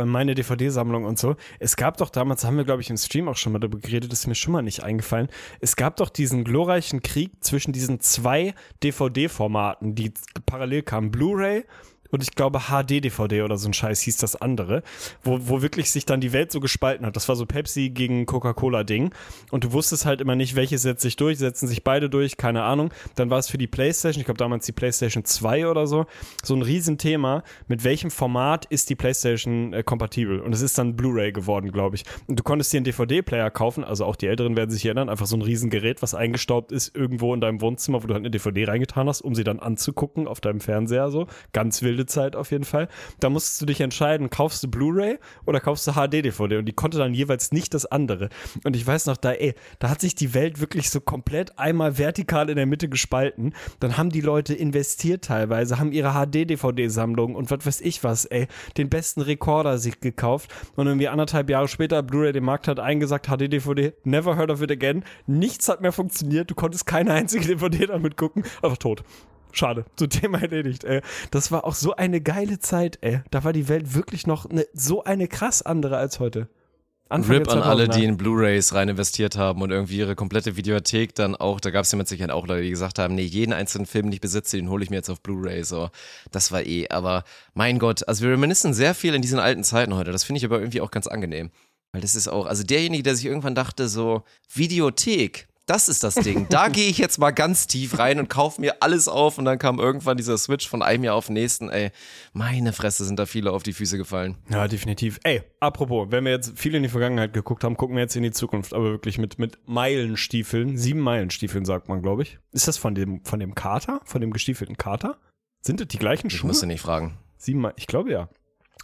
E: meine DVD-Sammlung und so. Es gab doch damals, da haben wir, glaube ich, im Stream auch schon mal darüber geredet, ist mir schon mal nicht eingefallen. Es gab doch diesen glorreichen Krieg zwischen diesen zwei DVD-Formaten, die parallel kamen. Blu-ray und ich glaube HD-DVD oder so ein Scheiß hieß das andere, wo, wo wirklich sich dann die Welt so gespalten hat. Das war so Pepsi gegen Coca-Cola-Ding. Und du wusstest halt immer nicht, welches setzt sich durch, setzen sich beide durch, keine Ahnung. Dann war es für die Playstation, ich glaube damals die Playstation 2 oder so, so ein Riesenthema, mit welchem Format ist die Playstation äh, kompatibel. Und es ist dann Blu-ray geworden, glaube ich. Und du konntest dir einen DVD-Player kaufen, also auch die Älteren werden sich erinnern, einfach so ein Riesengerät, was eingestaubt ist irgendwo in deinem Wohnzimmer, wo du halt eine DVD reingetan hast, um sie dann anzugucken auf deinem Fernseher so. Ganz wilde Zeit auf jeden Fall. Da musstest du dich entscheiden, kaufst du Blu-ray oder kaufst du HD-DVD und die konnte dann jeweils nicht das andere. Und ich weiß noch, da, ey, da hat sich die Welt wirklich so komplett einmal vertikal in der Mitte gespalten. Dann haben die Leute investiert teilweise, haben ihre HD-DVD-Sammlung und was weiß ich was, ey, den besten Rekorder sich gekauft und irgendwie anderthalb Jahre später Blu-ray den Markt hat eingesagt, HD-DVD, never heard of it again. Nichts hat mehr funktioniert, du konntest keine einzige DVD damit gucken, einfach tot. Schade, so Thema erledigt, ey. Das war auch so eine geile Zeit, ey. Da war die Welt wirklich noch ne, so eine krass andere als heute. Anfang
D: RIP an alle,
E: 2000er.
D: die in Blu-Rays rein investiert haben und irgendwie ihre komplette Videothek dann auch, da gab es ja mit Sicherheit auch Leute, die gesagt haben, nee, jeden einzelnen Film, den ich besitze, den hole ich mir jetzt auf Blu-ray, so. Das war eh, aber mein Gott, also wir reminiszen sehr viel in diesen alten Zeiten heute, das finde ich aber irgendwie auch ganz angenehm. Weil das ist auch, also derjenige, der sich irgendwann dachte, so, Videothek, das ist das Ding. Da gehe ich jetzt mal ganz tief rein und kaufe mir alles auf und dann kam irgendwann dieser Switch von einem Jahr auf den nächsten. Ey, meine Fresse sind da viele auf die Füße gefallen.
E: Ja, definitiv. Ey, apropos, wenn wir jetzt viel in die Vergangenheit geguckt haben, gucken wir jetzt in die Zukunft, aber wirklich mit, mit Meilenstiefeln, sieben Meilenstiefeln sagt man, glaube ich. Ist das von dem, von dem Kater, von dem gestiefelten Kater? Sind das die gleichen
D: Ich
E: Schuhe?
D: musste nicht fragen.
E: Sieben Meilen, ich glaube ja.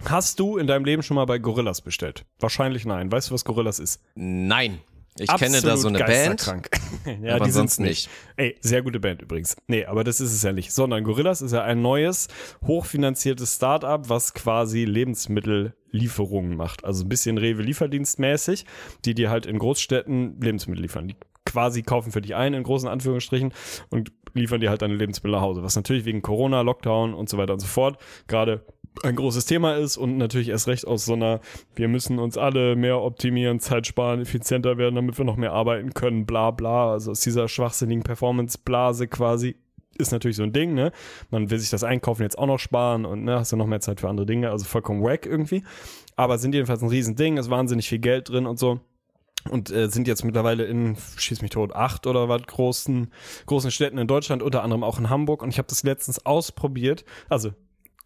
E: Hast du in deinem Leben schon mal bei Gorillas bestellt? Wahrscheinlich nein. Weißt du, was Gorillas ist?
D: Nein. Ich kenne da so eine Band,
E: ja,
D: aber
E: die sind's
D: ansonsten nicht.
E: Ey, sehr gute Band übrigens. Nee, aber das ist es ja nicht. Sondern Gorillas ist ja ein neues, hochfinanziertes Startup, was quasi Lebensmittellieferungen macht. Also ein bisschen Rewe-Lieferdienstmäßig, die dir halt in Großstädten Lebensmittel liefern. Die quasi kaufen für dich ein, in großen Anführungsstrichen, und liefern dir halt deine Lebensmittel nach Hause. Was natürlich wegen Corona, Lockdown und so weiter und so fort gerade ein großes Thema ist und natürlich erst recht aus so einer, wir müssen uns alle mehr optimieren, Zeit sparen, effizienter werden, damit wir noch mehr arbeiten können, bla bla, also aus dieser schwachsinnigen Performance-Blase quasi ist natürlich so ein Ding, ne? Man will sich das Einkaufen jetzt auch noch sparen und ne, hast du noch mehr Zeit für andere Dinge, also vollkommen wack irgendwie. Aber sind jedenfalls ein Riesending, ist wahnsinnig viel Geld drin und so und äh, sind jetzt mittlerweile in, schieß mich tot, acht oder was großen, großen Städten in Deutschland, unter anderem auch in Hamburg. Und ich habe das letztens ausprobiert. Also,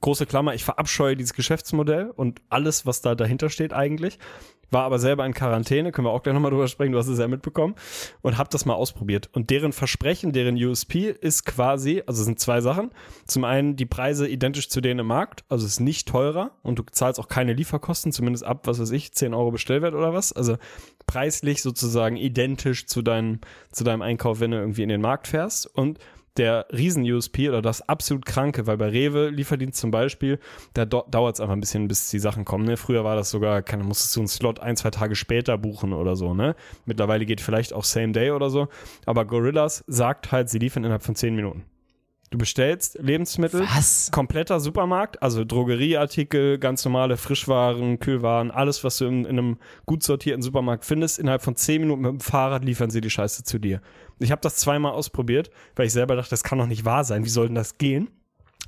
E: große Klammer, ich verabscheue dieses Geschäftsmodell und alles, was da dahinter steht eigentlich. War aber selber in Quarantäne, können wir auch gleich nochmal drüber sprechen, du hast es ja mitbekommen. Und habe das mal ausprobiert. Und deren Versprechen, deren USP ist quasi, also es sind zwei Sachen. Zum einen die Preise identisch zu denen im Markt, also es ist nicht teurer und du zahlst auch keine Lieferkosten, zumindest ab, was weiß ich, 10 Euro Bestellwert oder was. Also preislich sozusagen identisch zu deinem, zu deinem Einkauf, wenn du irgendwie in den Markt fährst. Und der Riesen-USP oder das absolut Kranke, weil bei Rewe Lieferdienst zum Beispiel, da dauert es einfach ein bisschen, bis die Sachen kommen. Ne? Früher war das sogar, keine, musstest du einen Slot ein, zwei Tage später buchen oder so. Ne? Mittlerweile geht vielleicht auch Same Day oder so. Aber Gorillas sagt halt, sie liefern innerhalb von 10 Minuten. Du bestellst Lebensmittel,
D: Was?
E: kompletter Supermarkt, also Drogerieartikel, ganz normale Frischwaren, Kühlwaren, alles, was du in, in einem gut sortierten Supermarkt findest, innerhalb von 10 Minuten mit dem Fahrrad liefern sie die Scheiße zu dir. Ich habe das zweimal ausprobiert, weil ich selber dachte, das kann doch nicht wahr sein. Wie soll denn das gehen?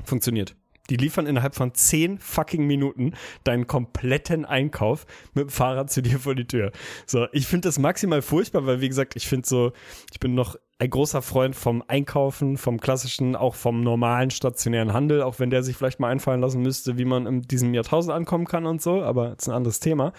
E: Funktioniert. Die liefern innerhalb von 10 fucking Minuten deinen kompletten Einkauf mit dem Fahrrad zu dir vor die Tür. So, ich finde das maximal furchtbar, weil wie gesagt, ich finde so, ich bin noch ein großer Freund vom Einkaufen, vom klassischen, auch vom normalen stationären Handel, auch wenn der sich vielleicht mal einfallen lassen müsste, wie man in diesem Jahrtausend ankommen kann und so, aber ist ein anderes Thema.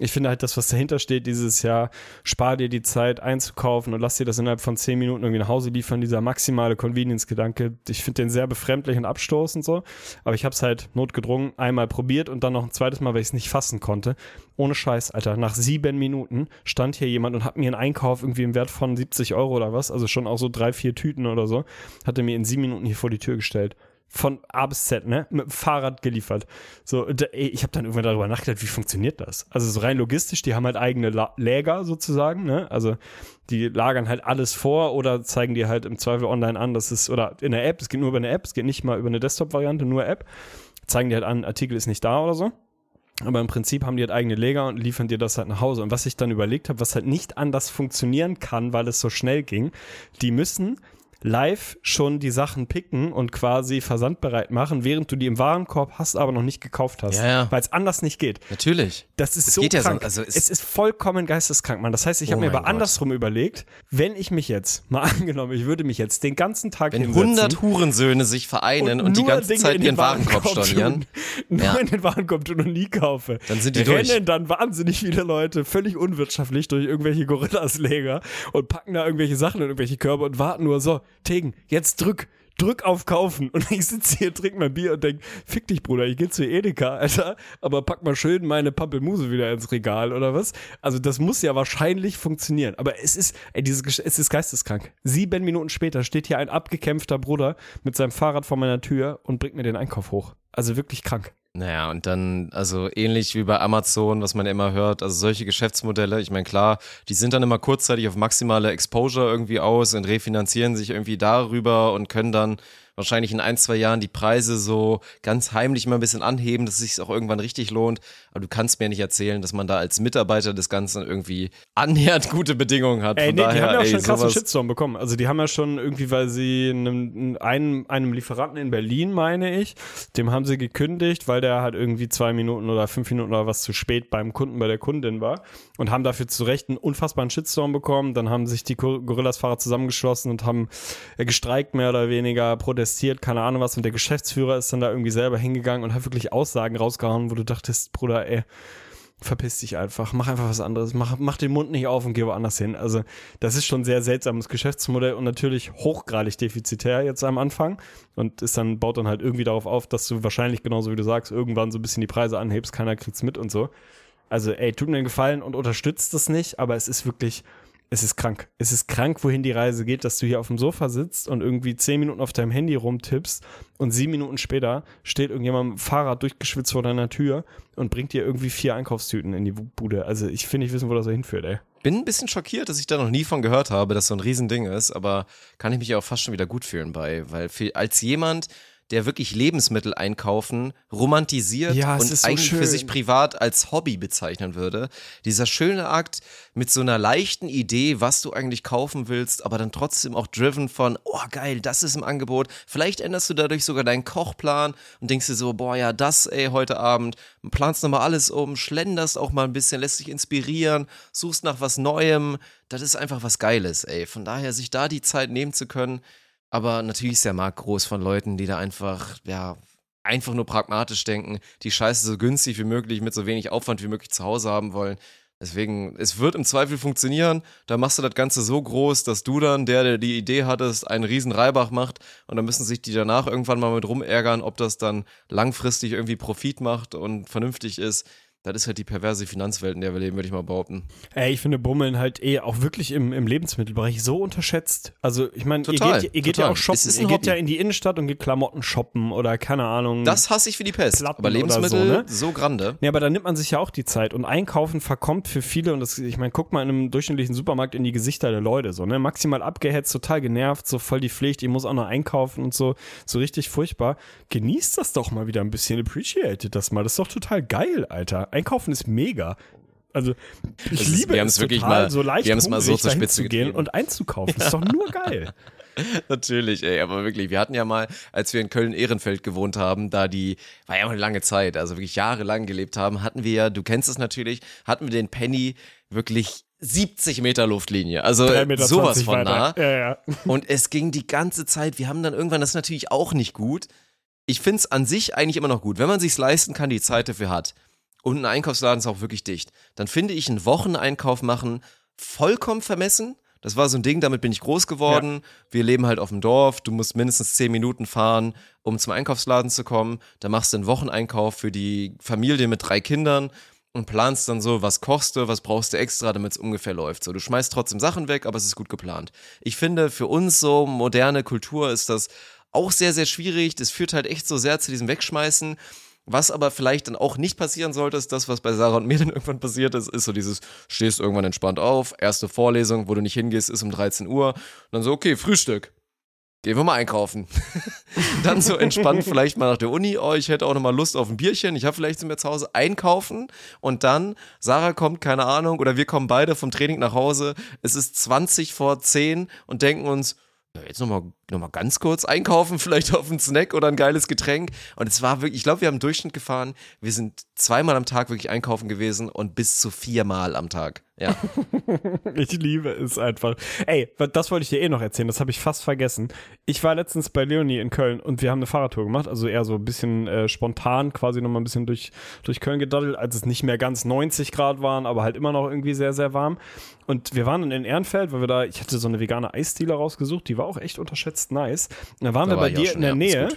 E: Ich finde halt das, was dahinter steht, dieses Jahr, spar dir die Zeit einzukaufen und lass dir das innerhalb von zehn Minuten irgendwie nach Hause liefern, dieser maximale Convenience-Gedanke, ich finde den sehr befremdlich und abstoßend so, aber ich habe es halt notgedrungen einmal probiert und dann noch ein zweites Mal, weil ich es nicht fassen konnte. Ohne Scheiß, Alter, nach sieben Minuten stand hier jemand und hat mir einen Einkauf irgendwie im Wert von 70 Euro oder was, schon auch so drei, vier Tüten oder so, hat er mir in sieben Minuten hier vor die Tür gestellt. Von A bis Z, ne? Mit dem Fahrrad geliefert. So, da, ey, ich habe dann irgendwann darüber nachgedacht, wie funktioniert das? Also so rein logistisch, die haben halt eigene La Läger sozusagen, ne? Also die lagern halt alles vor oder zeigen dir halt im Zweifel online an, dass es, oder in der App, es geht nur über eine App, es geht nicht mal über eine Desktop-Variante, nur App, zeigen dir halt an, Artikel ist nicht da oder so. Aber im Prinzip haben die halt eigene Lager und liefern dir das halt nach Hause. Und was ich dann überlegt habe, was halt nicht anders funktionieren kann, weil es so schnell ging, die müssen live schon die Sachen picken und quasi versandbereit machen, während du die im Warenkorb hast, aber noch nicht gekauft hast.
D: Ja, ja.
E: Weil es anders nicht geht.
D: Natürlich.
E: Das ist
D: Es
E: so
D: geht ja so-
E: krank.
D: also es-
E: es, ist vollkommen geisteskrank, Mann. Das heißt, ich
D: Oh
E: habe mir aber
D: Gott.
E: andersrum überlegt, wenn ich mich jetzt, mal angenommen, ich würde mich jetzt den ganzen Tag
D: Wenn
E: hinsetzen
D: 100 Hurensöhne sich vereinen und, die
E: nur
D: ganze
E: Dinge
D: Zeit
E: in
D: ihren
E: den
D: Warenkorb stornieren,
E: tun, nur
D: Ja.
E: in den Warenkorb tun und nie kaufe.
D: Dann sind die
E: rennen
D: durch.
E: dann wahnsinnig viele Leute völlig unwirtschaftlich durch irgendwelche Gorillas-Läger und packen da irgendwelche Sachen in irgendwelche Körbe und warten nur so, Tegen, jetzt drück. Drück auf Kaufen. Und ich sitze hier, trinke mein Bier und denk, fick dich, Bruder, ich geh zu Edeka, Alter, aber pack mal schön meine Pampelmuse wieder ins Regal, oder was? Also das muss ja wahrscheinlich funktionieren. Aber es ist, ey, dieses, es ist geisteskrank. Sieben Minuten später steht hier ein abgekämpfter Bruder mit seinem Fahrrad vor meiner Tür und bringt mir den Einkauf hoch. Also wirklich krank.
D: Naja, und dann, also ähnlich wie bei Amazon, was man immer hört, also solche Geschäftsmodelle, ich meine, klar, die sind dann immer kurzzeitig auf maximale Exposure irgendwie aus und refinanzieren sich irgendwie darüber und können dann wahrscheinlich in ein, zwei Jahren die Preise so ganz heimlich mal ein bisschen anheben, dass es sich auch irgendwann richtig lohnt. Aber du kannst mir nicht erzählen, dass man da als Mitarbeiter des Ganzen irgendwie annähernd gute Bedingungen hat.
E: Ey,
D: Von
E: nee,
D: daher,
E: die haben ja auch
D: ey,
E: schon einen krassen
D: sowas-
E: Shitstorm bekommen. Also die haben ja schon irgendwie, weil sie einem, einem, einem Lieferanten in Berlin, meine ich, dem haben sie gekündigt, weil der halt irgendwie zwei Minuten oder fünf Minuten oder was zu spät beim Kunden, bei der Kundin war und haben dafür zu Recht einen unfassbaren Shitstorm bekommen. Dann haben sich die Gor- Gorillas-Fahrer zusammengeschlossen und haben gestreikt, mehr oder weniger, protestiert, keine Ahnung was. Und der Geschäftsführer ist dann da irgendwie selber hingegangen und hat wirklich Aussagen rausgehauen, wo du dachtest, Bruder, ey, verpiss dich einfach, mach einfach was anderes, mach, mach den Mund nicht auf und geh woanders hin. Also das ist schon sehr seltsames Geschäftsmodell und natürlich hochgradig defizitär jetzt am Anfang und ist dann, baut dann halt irgendwie darauf auf, dass du wahrscheinlich genauso wie du sagst, irgendwann so ein bisschen die Preise anhebst, keiner kriegt's mit und so. Also ey, tut mir einen Gefallen und unterstützt das nicht, aber es ist wirklich, es ist krank. Es ist krank, wohin die Reise geht, dass du hier auf dem Sofa sitzt und irgendwie zehn Minuten auf deinem Handy rumtippst und sieben Minuten später steht irgendjemand mit dem Fahrrad durchgeschwitzt vor deiner Tür und bringt dir irgendwie vier Einkaufstüten in die Bude. Also ich finde nicht wissen, wo das so hinführt, ey.
D: Bin ein bisschen schockiert, dass ich da noch nie von gehört habe, dass so ein Riesending ist, aber kann ich mich auch fast schon wieder gut fühlen bei, weil als jemand, der wirklich Lebensmittel einkaufen romantisiert
E: Ja,
D: und
E: ist so
D: eigentlich für sich privat als Hobby bezeichnen würde. Dieser schöne Akt mit so einer leichten Idee, was du eigentlich kaufen willst, aber dann trotzdem auch driven von, oh geil, das ist im Angebot. Vielleicht änderst du dadurch sogar deinen Kochplan und denkst dir so, boah ja, das ey, heute Abend, planst nochmal alles um, schlenderst auch mal ein bisschen, lässt dich inspirieren, suchst nach was Neuem. Das ist einfach was Geiles, ey. Von daher, sich da die Zeit nehmen zu können, aber natürlich ist der Markt groß von Leuten, die da einfach, ja, einfach nur pragmatisch denken, die Scheiße so günstig wie möglich, mit so wenig Aufwand wie möglich zu Hause haben wollen. Deswegen, es wird im Zweifel funktionieren. Da machst du das Ganze so groß, dass du dann, der, der die Idee hattest, einen riesen Reibach macht und dann müssen sich die danach irgendwann mal mit rumärgern, ob das dann langfristig irgendwie Profit macht und vernünftig ist. Das ist halt die perverse Finanzwelt, in der wir leben, würde ich mal behaupten.
E: Ey, ich finde Bummeln halt eh auch wirklich im, im Lebensmittelbereich so unterschätzt. Also ich meine, ihr geht, ihr geht ja auch shoppen, ihr geht
D: Hobby.
E: ja in die Innenstadt und geht Klamotten shoppen oder keine Ahnung.
D: Das hasse ich wie die Pest.
E: Platten
D: aber Lebensmittel
E: so, ne?
D: so grande.
E: Ja, aber da nimmt man sich ja auch die Zeit und einkaufen verkommt für viele und das, ich meine, guck mal in einem durchschnittlichen Supermarkt in die Gesichter der Leute so, ne? Maximal abgehetzt, total genervt, so voll die Pflicht, ich muss auch noch einkaufen und so, so richtig furchtbar. Genießt das doch mal wieder ein bisschen, appreciated das mal. Das ist doch total geil, Alter. Einkaufen ist mega. Also, ich
D: Es ist-
E: liebe
D: wir haben
E: es
D: es wirklich
E: total,
D: mal-
E: so leicht
D: wir haben es mal so zur Spitze
E: zu gehen
D: getrieben.
E: und einzukaufen. Ist doch nur geil.
D: Natürlich, ey, aber wirklich, wir hatten ja mal, als wir in Köln-Ehrenfeld gewohnt haben, da die, war ja auch eine lange Zeit, also wirklich jahrelang gelebt haben, hatten wir ja, du kennst es natürlich, hatten wir den Penny wirklich 70 Meter Luftlinie, also sowas
E: 20
D: von nah.
E: Ja, ja.
D: Und es ging die ganze Zeit, wir haben dann irgendwann, das ist natürlich auch nicht gut. Ich finde es an sich eigentlich immer noch gut, wenn man sich's leisten kann, die Zeit dafür hat. Und ein Einkaufsladen ist auch wirklich dicht. Dann finde ich einen Wocheneinkauf machen vollkommen vermessen. Das war so ein Ding, damit bin ich groß geworden. Wir leben halt auf dem Dorf. Du musst mindestens zehn Minuten fahren, um zum Einkaufsladen zu kommen. Da machst du einen Wocheneinkauf für die Familie mit drei Kindern und planst dann so, was kochst du, was brauchst du extra, damit es ungefähr läuft. So, du schmeißt trotzdem Sachen weg, aber es ist gut geplant. Ich finde, für uns so moderne Kultur ist das auch sehr, sehr schwierig. Das führt halt echt so sehr zu diesem Wegschmeißen. Was aber vielleicht dann auch nicht passieren sollte, ist das, was bei Sarah und mir dann irgendwann passiert ist, ist so dieses, stehst irgendwann entspannt auf, erste Vorlesung, wo du nicht hingehst, ist um 13 Uhr. Und dann so, okay, Frühstück. Gehen wir mal einkaufen. dann so entspannt vielleicht mal nach der Uni, oh, ich hätte auch noch mal Lust auf ein Bierchen, ich habe vielleicht sind wir zu Hause einkaufen und dann, Sarah kommt, keine Ahnung, oder wir kommen beide vom Training nach Hause, es ist 20 vor 10 und denken uns, ja, jetzt nochmal noch mal ganz kurz einkaufen, vielleicht auf einen Snack oder ein geiles Getränk. Und es war wirklich, ich glaube, wir haben einen Durchschnitt gefahren. Wir sind zweimal am Tag wirklich einkaufen gewesen und bis zu viermal am Tag. Ja.
E: Ich liebe es einfach. Ey, das wollte ich dir eh noch erzählen, das habe ich fast vergessen. Ich war letztens bei Leonie in Köln und wir haben eine Fahrradtour gemacht, also eher so ein bisschen äh, spontan, quasi nochmal ein bisschen durch, durch Köln gedaddelt, als es nicht mehr ganz 90 Grad waren, aber halt immer noch irgendwie sehr, sehr warm. Und wir waren dann in Ehrenfeld, weil wir da, ich hatte so eine vegane Eisdealer rausgesucht, die war auch echt unterschätzt nice. Und da waren
D: Da
E: wir
D: war
E: bei
D: auch
E: dir in der Nähe.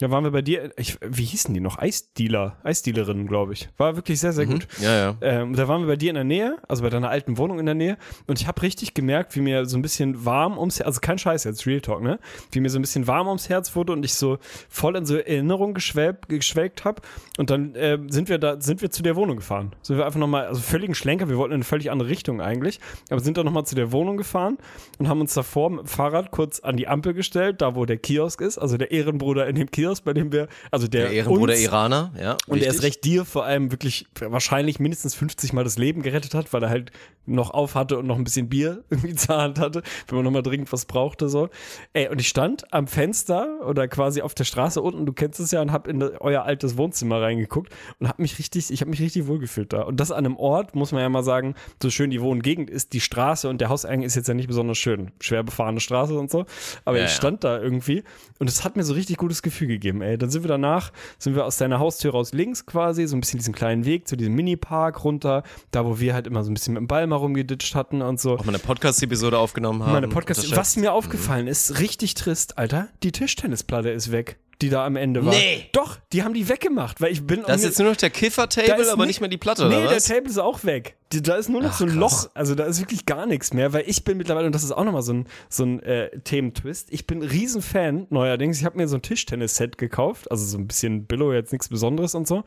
E: Da waren wir bei dir, ich, wie hießen die noch? Eisdealer, Eisdealerinnen, glaube ich. War wirklich sehr, sehr gut.
D: Ja, ja.
E: Ähm, da waren wir bei dir in der Nähe, also bei deiner alten Wohnung in der Nähe. Und ich habe richtig gemerkt, wie mir so ein bisschen warm ums Herz, also kein Scheiß jetzt, Real Talk, ne? Wie mir so ein bisschen warm ums Herz wurde und ich so voll in so Erinnerung geschwelgt, geschwelgt habe. Und dann äh, sind wir da, sind wir zu der Wohnung gefahren. Sind wir einfach nochmal, also völligen Schlenker, wir wollten in eine völlig andere Richtung eigentlich, aber sind dann nochmal zu der Wohnung gefahren und haben uns davor mit dem Fahrrad kurz an die Ampel gestellt, da wo der Kiosk ist, also der Ehrenbruder in dem Kiosk, bei dem wir, also der,
D: Der Ehrenbruder
E: uns,
D: Iraner, ja.
E: und er ist recht dir vor allem wirklich wahrscheinlich mindestens 50 Mal das Leben gerettet hat, weil er halt noch auf hatte und noch ein bisschen Bier irgendwie zur Hand hatte, wenn man nochmal dringend was brauchte. So. Ey, und ich stand am Fenster oder quasi auf der Straße unten, du kennst es ja, und hab in euer altes Wohnzimmer reingeguckt und hab mich richtig, ich habe mich richtig wohlgefühlt da. Und das an einem Ort, muss man ja mal sagen, so schön die Wohngegend ist, die Straße und der Hauseingang ist jetzt ja nicht besonders schön. Schwer befahrene Straße und so. Aber
D: Ja,
E: ich
D: ja.
E: stand da irgendwie und es hat mir so richtig gutes Gefühl gegeben, ey. Dann sind wir danach, sind wir aus deiner Haustür raus links quasi, so ein bisschen diesen kleinen Weg zu diesem Mini-Park runter, da wo wir halt immer so ein bisschen mit dem Ball mal rumgeditscht hatten und so.
D: auch mal eine Podcast-Episode aufgenommen haben.
E: Meine Podcast, was mir aufgefallen ist, richtig trist, Alter, die Tischtennisplatte ist weg, die da am Ende war.
D: Nee.
E: Doch, die haben die weggemacht, weil ich bin
D: Das ist jetzt nur noch der Kiffer-Table, aber
E: ni-
D: nicht mehr die Platte,
E: nee,
D: oder was?
E: der Table ist auch weg. Da ist nur noch
D: Ach,
E: so ein
D: krass.
E: Loch. Also da ist wirklich gar nichts mehr, weil ich bin mittlerweile, und das ist auch nochmal so ein, so ein äh, Thementwist, ich bin Riesenfan neuerdings. Ich habe mir so ein Tischtennis-Set gekauft, also so ein bisschen Billo, jetzt nichts Besonderes und so.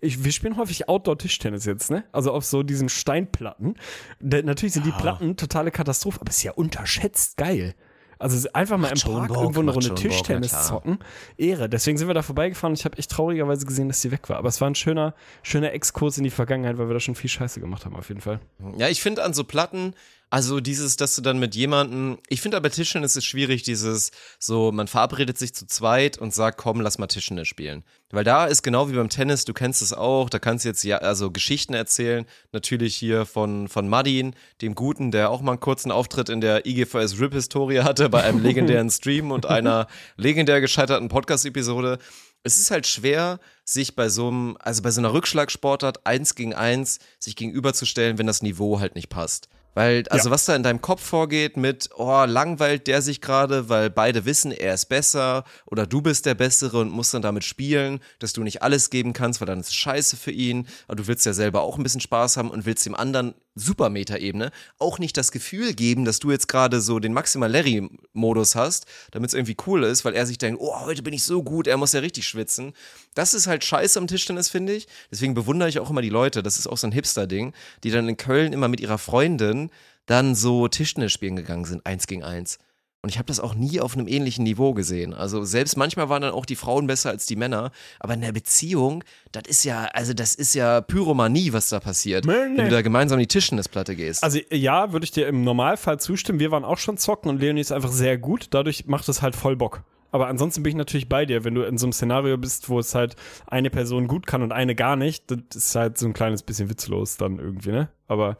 E: Ich, wir spielen häufig Outdoor-Tischtennis jetzt, ne? Also auf so diesen Steinplatten. Da, natürlich sind die Platten totale Katastrophe, aber ist ja unterschätzt geil. Also einfach mal im
D: schon
E: Park
D: Bock,
E: irgendwo eine
D: macht
E: Runde
D: Bock,
E: Tischtennis
D: klar.
E: zocken. Ehre. Deswegen sind wir da vorbeigefahren und ich habe echt traurigerweise gesehen, dass sie weg war. Aber es war ein schöner, schöner Exkurs in die Vergangenheit, weil wir da schon viel Scheiße gemacht haben, auf jeden Fall.
D: Ja, ich finde an so Platten, also dieses, dass du dann mit jemandem, ich finde aber Tischtennis ist schwierig, dieses, so, man verabredet sich zu zweit und sagt, komm, lass mal Tischtennis spielen. Weil da ist genau wie beim Tennis, du kennst es auch, da kannst du jetzt ja, also Geschichten erzählen, natürlich hier von, von Madin, dem Guten, der auch mal einen kurzen Auftritt in der IGVS RIP-Historie hatte, bei einem legendären Stream und einer legendär gescheiterten Podcast-Episode. Es ist halt schwer, sich bei so einem, also bei so einer Rückschlagsportart eins gegen eins sich gegenüberzustellen, wenn das Niveau halt nicht passt. Weil, also was da in deinem Kopf vorgeht mit, oh, langweilt der sich gerade, weil beide wissen, er ist besser oder du bist der Bessere und musst dann damit spielen, dass du nicht alles geben kannst, weil dann ist es scheiße für ihn, aber du willst ja selber auch ein bisschen Spaß haben und willst dem anderen super Meta-Ebene auch nicht das Gefühl geben, dass du jetzt gerade so den Maximal Larry-Modus hast, damit es irgendwie cool ist, weil er sich denkt, oh, heute bin ich so gut, er muss ja richtig schwitzen. Das ist halt scheiße am Tischtennis, finde ich. Deswegen bewundere ich auch immer die Leute, das ist auch so ein Hipster-Ding, die dann in Köln immer mit ihrer Freundin dann so Tischtennis spielen gegangen sind, eins gegen eins. Und ich habe das auch nie auf einem ähnlichen Niveau gesehen. Also selbst manchmal waren dann auch die Frauen besser als die Männer. Aber in der Beziehung, das ist ja, also das ist ja Pyromanie, was da passiert. Wenn du da gemeinsam die Tischtennisplatte gehst.
E: Also ja, würde ich dir im Normalfall zustimmen. Wir waren auch schon zocken und Leonie ist einfach sehr gut. Dadurch macht es halt voll Bock. Aber ansonsten bin ich natürlich bei dir, wenn du in so einem Szenario bist, wo es halt eine Person gut kann und eine gar nicht, das ist halt so ein kleines bisschen witzlos dann irgendwie, ne? Aber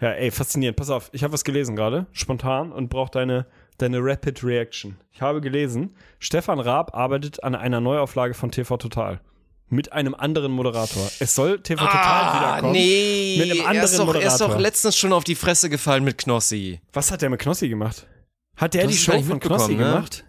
E: ja, ey, faszinierend. Pass auf, ich habe was gelesen gerade, spontan und brauche deine deine Rapid Reaction. Ich habe gelesen, Stefan Raab arbeitet an einer Neuauflage von TV Total. Mit einem anderen Moderator. Es soll TV Total wiederkommen.
D: Ah, nee,
E: Mit einem
D: er,
E: anderen
D: ist doch, er ist doch
E: Moderator.
D: letztens schon auf die Fresse gefallen mit Knossi.
E: Was hat der mit Knossi gemacht? Hat der die Show von Knossi
D: ne?
E: gemacht?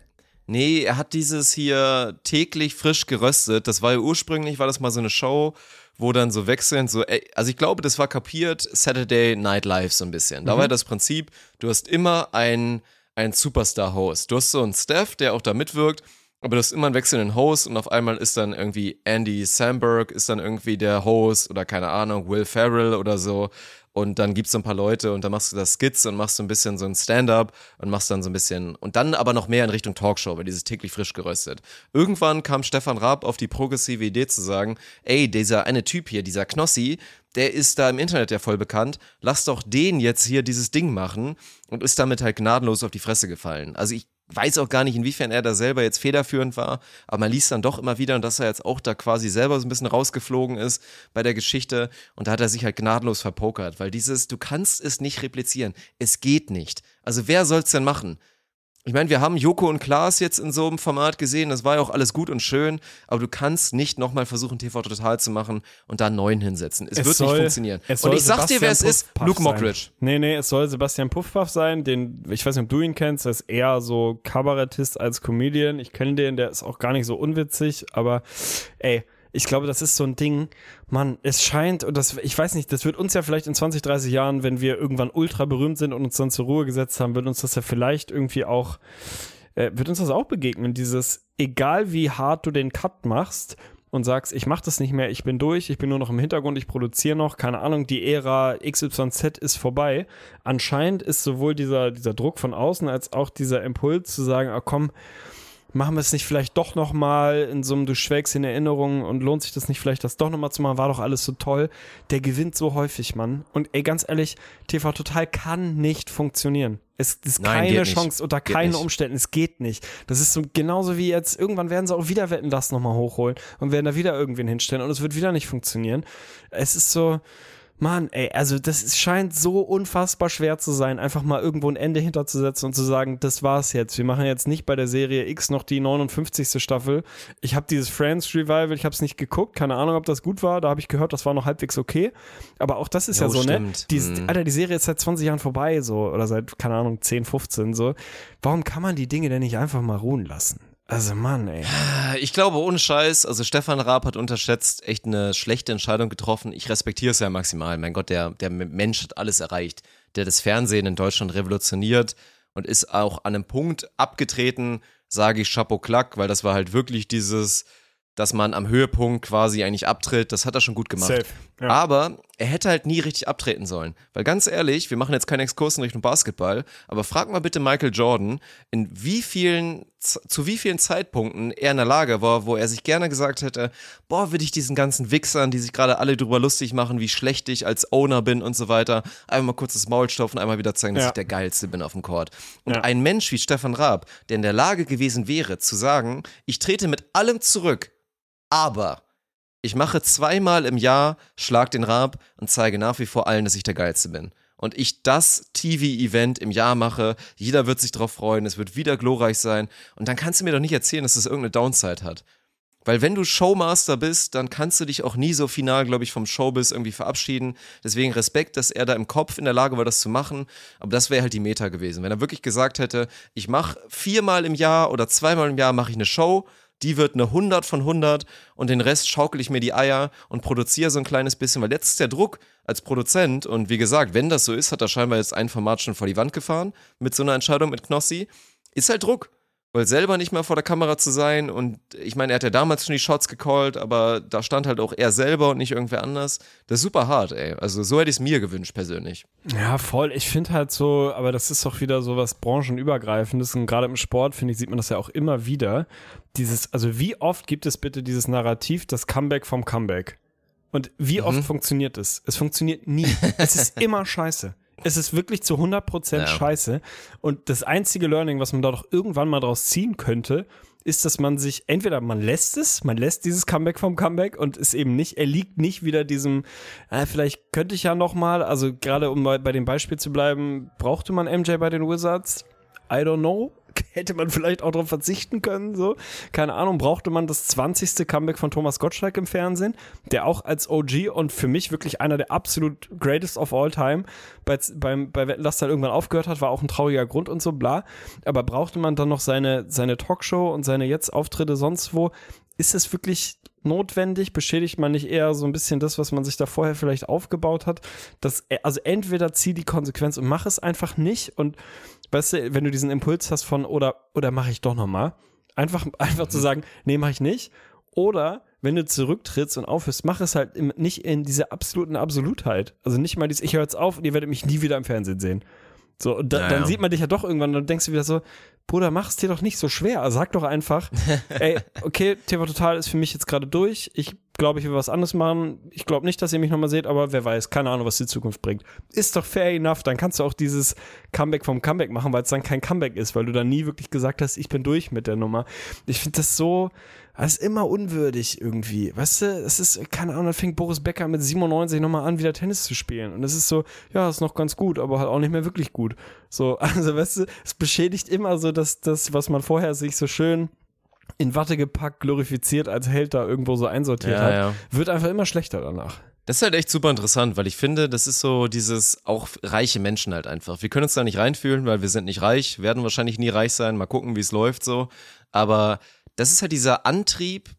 D: Nee, er hat dieses hier täglich frisch geröstet. Das war ja ursprünglich, war das mal so eine Show, wo dann so wechselnd so, ey, also ich glaube, das war kapiert Saturday Night Live so ein bisschen. Da war das Prinzip, du hast immer einen, einen Superstar-Host. Du hast so einen Staff, der auch da mitwirkt, aber du hast immer einen wechselnden Host und auf einmal ist dann irgendwie Andy Samberg ist dann irgendwie der Host oder keine Ahnung, Will Ferrell oder so. Und dann gibt's so ein paar Leute und dann machst du das Skits und machst so ein bisschen so ein Stand-up und machst dann so ein bisschen und dann aber noch mehr in Richtung Talkshow, weil dieses täglich frisch geröstet. Irgendwann kam Stefan Raab auf die progressive Idee zu sagen, ey, dieser eine Typ hier, dieser Knossi, der ist da im Internet ja voll bekannt, lass doch den jetzt hier dieses Ding machen und ist damit halt gnadenlos auf die Fresse gefallen. Also ich weiß auch gar nicht, inwiefern er da selber jetzt federführend war, aber man liest dann doch immer wieder, dass er jetzt auch da quasi selber so ein bisschen rausgeflogen ist bei der Geschichte und da hat er sich halt gnadenlos verpokert, weil dieses, du kannst es nicht replizieren, es geht nicht. Also wer soll's denn machen? Ich meine, wir haben Joko und Klaas jetzt in so einem Format gesehen, das war ja auch alles gut und schön, aber du kannst nicht nochmal versuchen, TV Total zu machen und da einen neuen hinsetzen. Es, wird nicht funktionieren.
E: es
D: Und
E: soll
D: ich sag dir, wer es ist, Luke
E: sein.
D: Mockridge.
E: Nee, nee, es soll Sebastian Puffpaff sein, den, ich weiß nicht, ob du ihn kennst, der ist eher so Kabarettist als Comedian. Ich kenne den, der ist auch gar nicht so unwitzig, aber ey, ich glaube, das ist so ein Ding, Mann, es scheint, und das, ich weiß nicht, das wird uns ja vielleicht in 20, 30 Jahren, wenn wir irgendwann ultra berühmt sind und uns dann zur Ruhe gesetzt haben, wird uns das ja vielleicht irgendwie auch, äh, wird uns das auch begegnen, dieses, egal wie hart du den Cut machst, und sagst, ich mach das nicht mehr, ich bin durch, ich bin nur noch im Hintergrund, ich produziere noch, keine Ahnung, die Ära XYZ ist vorbei. Anscheinend ist sowohl dieser, dieser Druck von außen als auch dieser Impuls zu sagen, ah komm, machen wir es nicht vielleicht doch nochmal in so einem, du schwelgst in Erinnerungen und lohnt sich das nicht vielleicht, das doch nochmal zu machen, war doch alles so toll. Der gewinnt so häufig, Mann. Und ey, ganz ehrlich, TV Total kann nicht funktionieren. Es ist
D: Nein,
E: keine
D: nicht.
E: Chance unter
D: Geht
E: keinen
D: nicht.
E: Umständen. Es geht nicht. Das ist so genauso wie jetzt, irgendwann werden sie auch wieder Wetten das nochmal hochholen und werden da wieder irgendwen hinstellen und es wird wieder nicht funktionieren. Es ist so, Mann, ey, also das ist, scheint so unfassbar schwer zu sein, einfach mal irgendwo ein Ende hinterzusetzen und zu sagen, das war's jetzt. Wir machen jetzt nicht bei der Serie X noch die 59. Staffel. Ich habe dieses Friends Revival, ich habe es nicht geguckt, keine Ahnung, ob das gut war. Da habe ich gehört, das war noch halbwegs okay. Aber auch das ist ja
D: Jo,
E: so, ne?
D: stimmt.
E: Die,
D: Mhm.
E: Alter, die Serie ist seit 20 Jahren vorbei, so, oder seit, keine Ahnung, 10, 15, so. Warum kann man die Dinge denn nicht einfach mal ruhen lassen? Also, Mann, ey.
D: Ich glaube, ohne Scheiß, also Stefan Raab hat unterschätzt echt eine schlechte Entscheidung getroffen. Ich respektiere es ja maximal. Mein Gott, der, der Mensch hat alles erreicht. Der das Fernsehen in Deutschland revolutioniert und ist auch an einem Punkt abgetreten, sage ich Chapeau Klack, weil das war halt wirklich dieses, dass man am Höhepunkt quasi eigentlich abtritt. Das hat er schon gut gemacht.
E: Safe, ja.
D: Aber er hätte halt nie richtig abtreten sollen. Weil ganz ehrlich, wir machen jetzt keinen Exkurs in Richtung Basketball, aber frag mal bitte Michael Jordan, in wie vielen, zu wie vielen Zeitpunkten er in der Lage war, wo er sich gerne gesagt hätte, boah, würde ich diesen ganzen Wichsern, die sich gerade alle drüber lustig machen, wie schlecht ich als Owner bin und so weiter, einmal mal kurz das Maul stopfen, einmal wieder zeigen, dass
E: Ja.
D: ich der Geilste bin auf dem Court. Und
E: Ja.
D: ein Mensch wie Stefan Raab, der in der Lage gewesen wäre, zu sagen, ich trete mit allem zurück, aber ich mache zweimal im Jahr Schlag den Raab und zeige nach wie vor allen, dass ich der Geilste bin. Und ich das TV-Event im Jahr mache, jeder wird sich drauf freuen, es wird wieder glorreich sein. Und dann kannst du mir doch nicht erzählen, dass es irgendeine Downside hat. Weil wenn du Showmaster bist, dann kannst du dich auch nie so final, glaube ich, vom Showbiz irgendwie verabschieden. Deswegen Respekt, dass er da im Kopf in der Lage war, das zu machen. Aber das wäre halt die Meta gewesen. Wenn er wirklich gesagt hätte, ich mache viermal im Jahr oder zweimal im Jahr mache ich eine Show, die wird eine 100 von 100 und den Rest schaukel ich mir die Eier und produziere so ein kleines bisschen, weil jetzt ist der Druck als Produzent und wie gesagt, wenn das so ist, hat er scheinbar jetzt ein Format schon vor die Wand gefahren mit so einer Entscheidung mit Knossi, ist halt Druck. Weil selber nicht mehr vor der Kamera zu sein und ich meine, er hat ja damals schon die Shots gecallt, aber da stand halt auch er selber und nicht irgendwer anders. Das ist super hart, ey. Also so hätte ich es mir gewünscht persönlich.
E: Ja, voll. Ich finde halt so, aber das ist doch wieder so was branchenübergreifendes und gerade im Sport, finde ich, sieht man das ja auch immer wieder. Dieses, also wie oft gibt es bitte dieses Narrativ, das Comeback vom Comeback? Und wie oft funktioniert es? Es funktioniert nie. es ist immer scheiße. Es ist wirklich zu 100%
D: Ja.
E: scheiße. Und das einzige Learning, was man da doch irgendwann mal draus ziehen könnte, ist, dass man sich, entweder man lässt es, man lässt dieses Comeback vom Comeback und ist eben nicht, er liegt nicht wieder diesem, äh, vielleicht könnte ich ja noch mal, also gerade um bei, bei dem Beispiel zu bleiben, brauchte man MJ bei den Wizards? I don't know. Hätte man vielleicht auch darauf verzichten können, so. Keine Ahnung, brauchte man das 20. Comeback von Thomas Gottschalk im Fernsehen, der auch als OG und für mich wirklich einer der absolut greatest of all time bei, beim, bei Wetten, das dann irgendwann aufgehört hat, war auch ein trauriger Grund und so, bla. Aber brauchte man dann noch seine, seine Talkshow und seine jetzt Auftritte sonst wo? Ist es wirklich notwendig? Beschädigt man nicht eher so ein bisschen das, was man sich da vorher vielleicht aufgebaut hat? Das, also entweder zieh die Konsequenz und mach es einfach nicht und weißt du, wenn du diesen Impuls hast von oder oder mache ich doch noch mal, einfach einfach zu sagen, nee, mache ich nicht oder wenn du zurücktrittst und aufhörst, mach es halt im, nicht in dieser absoluten Absolutheit. Also nicht mal dieses, ich höre jetzt auf und ihr werdet mich nie wieder im Fernsehen sehen. So, und da,
D: Ja,
E: dann sieht man dich ja doch irgendwann und dann denkst du wieder so, Bruder, mach es dir doch nicht so schwer. Sag doch einfach, ey, okay, TV Total ist für mich jetzt gerade durch. Ich glaube, ich will was anderes machen. Ich glaube nicht, dass ihr mich nochmal seht, aber wer weiß, keine Ahnung, was die Zukunft bringt. Ist doch fair enough. Dann kannst du auch dieses Comeback vom Comeback machen, weil es dann kein Comeback ist, weil du dann nie wirklich gesagt hast, ich bin durch mit der Nummer. Ich finde das so, das ist immer unwürdig irgendwie. Weißt du, es ist, keine Ahnung, dann fängt Boris Becker mit 97 nochmal an, wieder Tennis zu spielen. Und es ist so, ja, ist noch ganz gut, aber halt auch nicht mehr wirklich gut. So, also weißt du, es beschädigt immer so, dass das, was man vorher sich so schön in Watte gepackt, glorifiziert als Held da irgendwo so einsortiert
D: Ja,
E: hat,
D: ja.
E: wird einfach immer schlechter danach.
D: Das ist halt echt super interessant, weil ich finde, das ist so dieses auch reiche Menschen halt einfach. Wir können uns da nicht reinfühlen, weil wir sind nicht reich, werden wahrscheinlich nie reich sein, mal gucken, wie es läuft so. Aber das ist halt dieser Antrieb,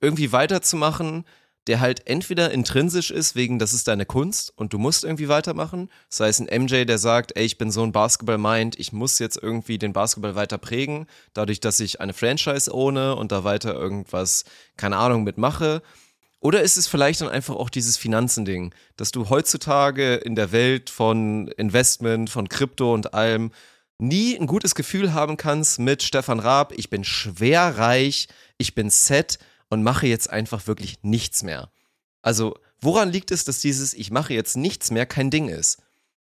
D: irgendwie weiterzumachen, der halt entweder intrinsisch ist, wegen das ist deine Kunst und du musst irgendwie weitermachen. Sei es ein MJ, der sagt, ey, ich bin so ein Basketball-Mind, ich muss jetzt irgendwie den Basketball weiter prägen, dadurch, dass ich eine Franchise ohne und da weiter irgendwas, keine Ahnung, mitmache. Oder ist es vielleicht dann einfach auch dieses Finanzending, dass du heutzutage in der Welt von Investment, von Krypto und allem nie ein gutes Gefühl haben kannst mit Stefan Raab, ich bin schwer reich, ich bin set und mache jetzt einfach wirklich nichts mehr. Also, woran liegt es, dass dieses ich mache jetzt nichts mehr kein Ding ist?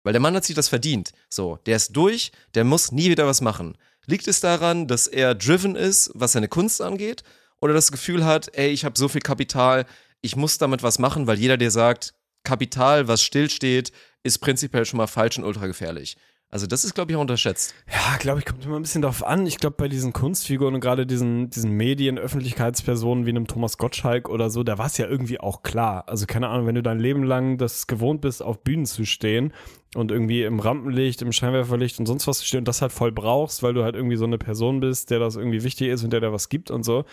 D: Weil der Mann hat sich das verdient. So, der ist durch, der muss nie wieder was machen. Liegt es daran, dass er driven ist, was seine Kunst angeht? Oder das Gefühl hat, ey, ich habe so viel Kapital, ich muss damit was machen, weil jeder dir sagt, Kapital, was stillsteht, ist prinzipiell schon mal falsch und ultra gefährlich. Also das ist, glaube ich, auch unterschätzt.
E: Ja, glaube ich, kommt immer ein bisschen darauf an. Ich glaube, bei diesen Kunstfiguren und gerade diesen, diesen Medien, Öffentlichkeitspersonen wie einem Thomas Gottschalk oder so, da war es ja irgendwie auch klar. Also keine Ahnung, wenn du dein Leben lang das gewohnt bist, auf Bühnen zu stehen und irgendwie im Rampenlicht, im Scheinwerferlicht und sonst was zu stehen und das halt voll brauchst, weil du halt irgendwie so eine Person bist, der das irgendwie wichtig ist und der da was gibt und so.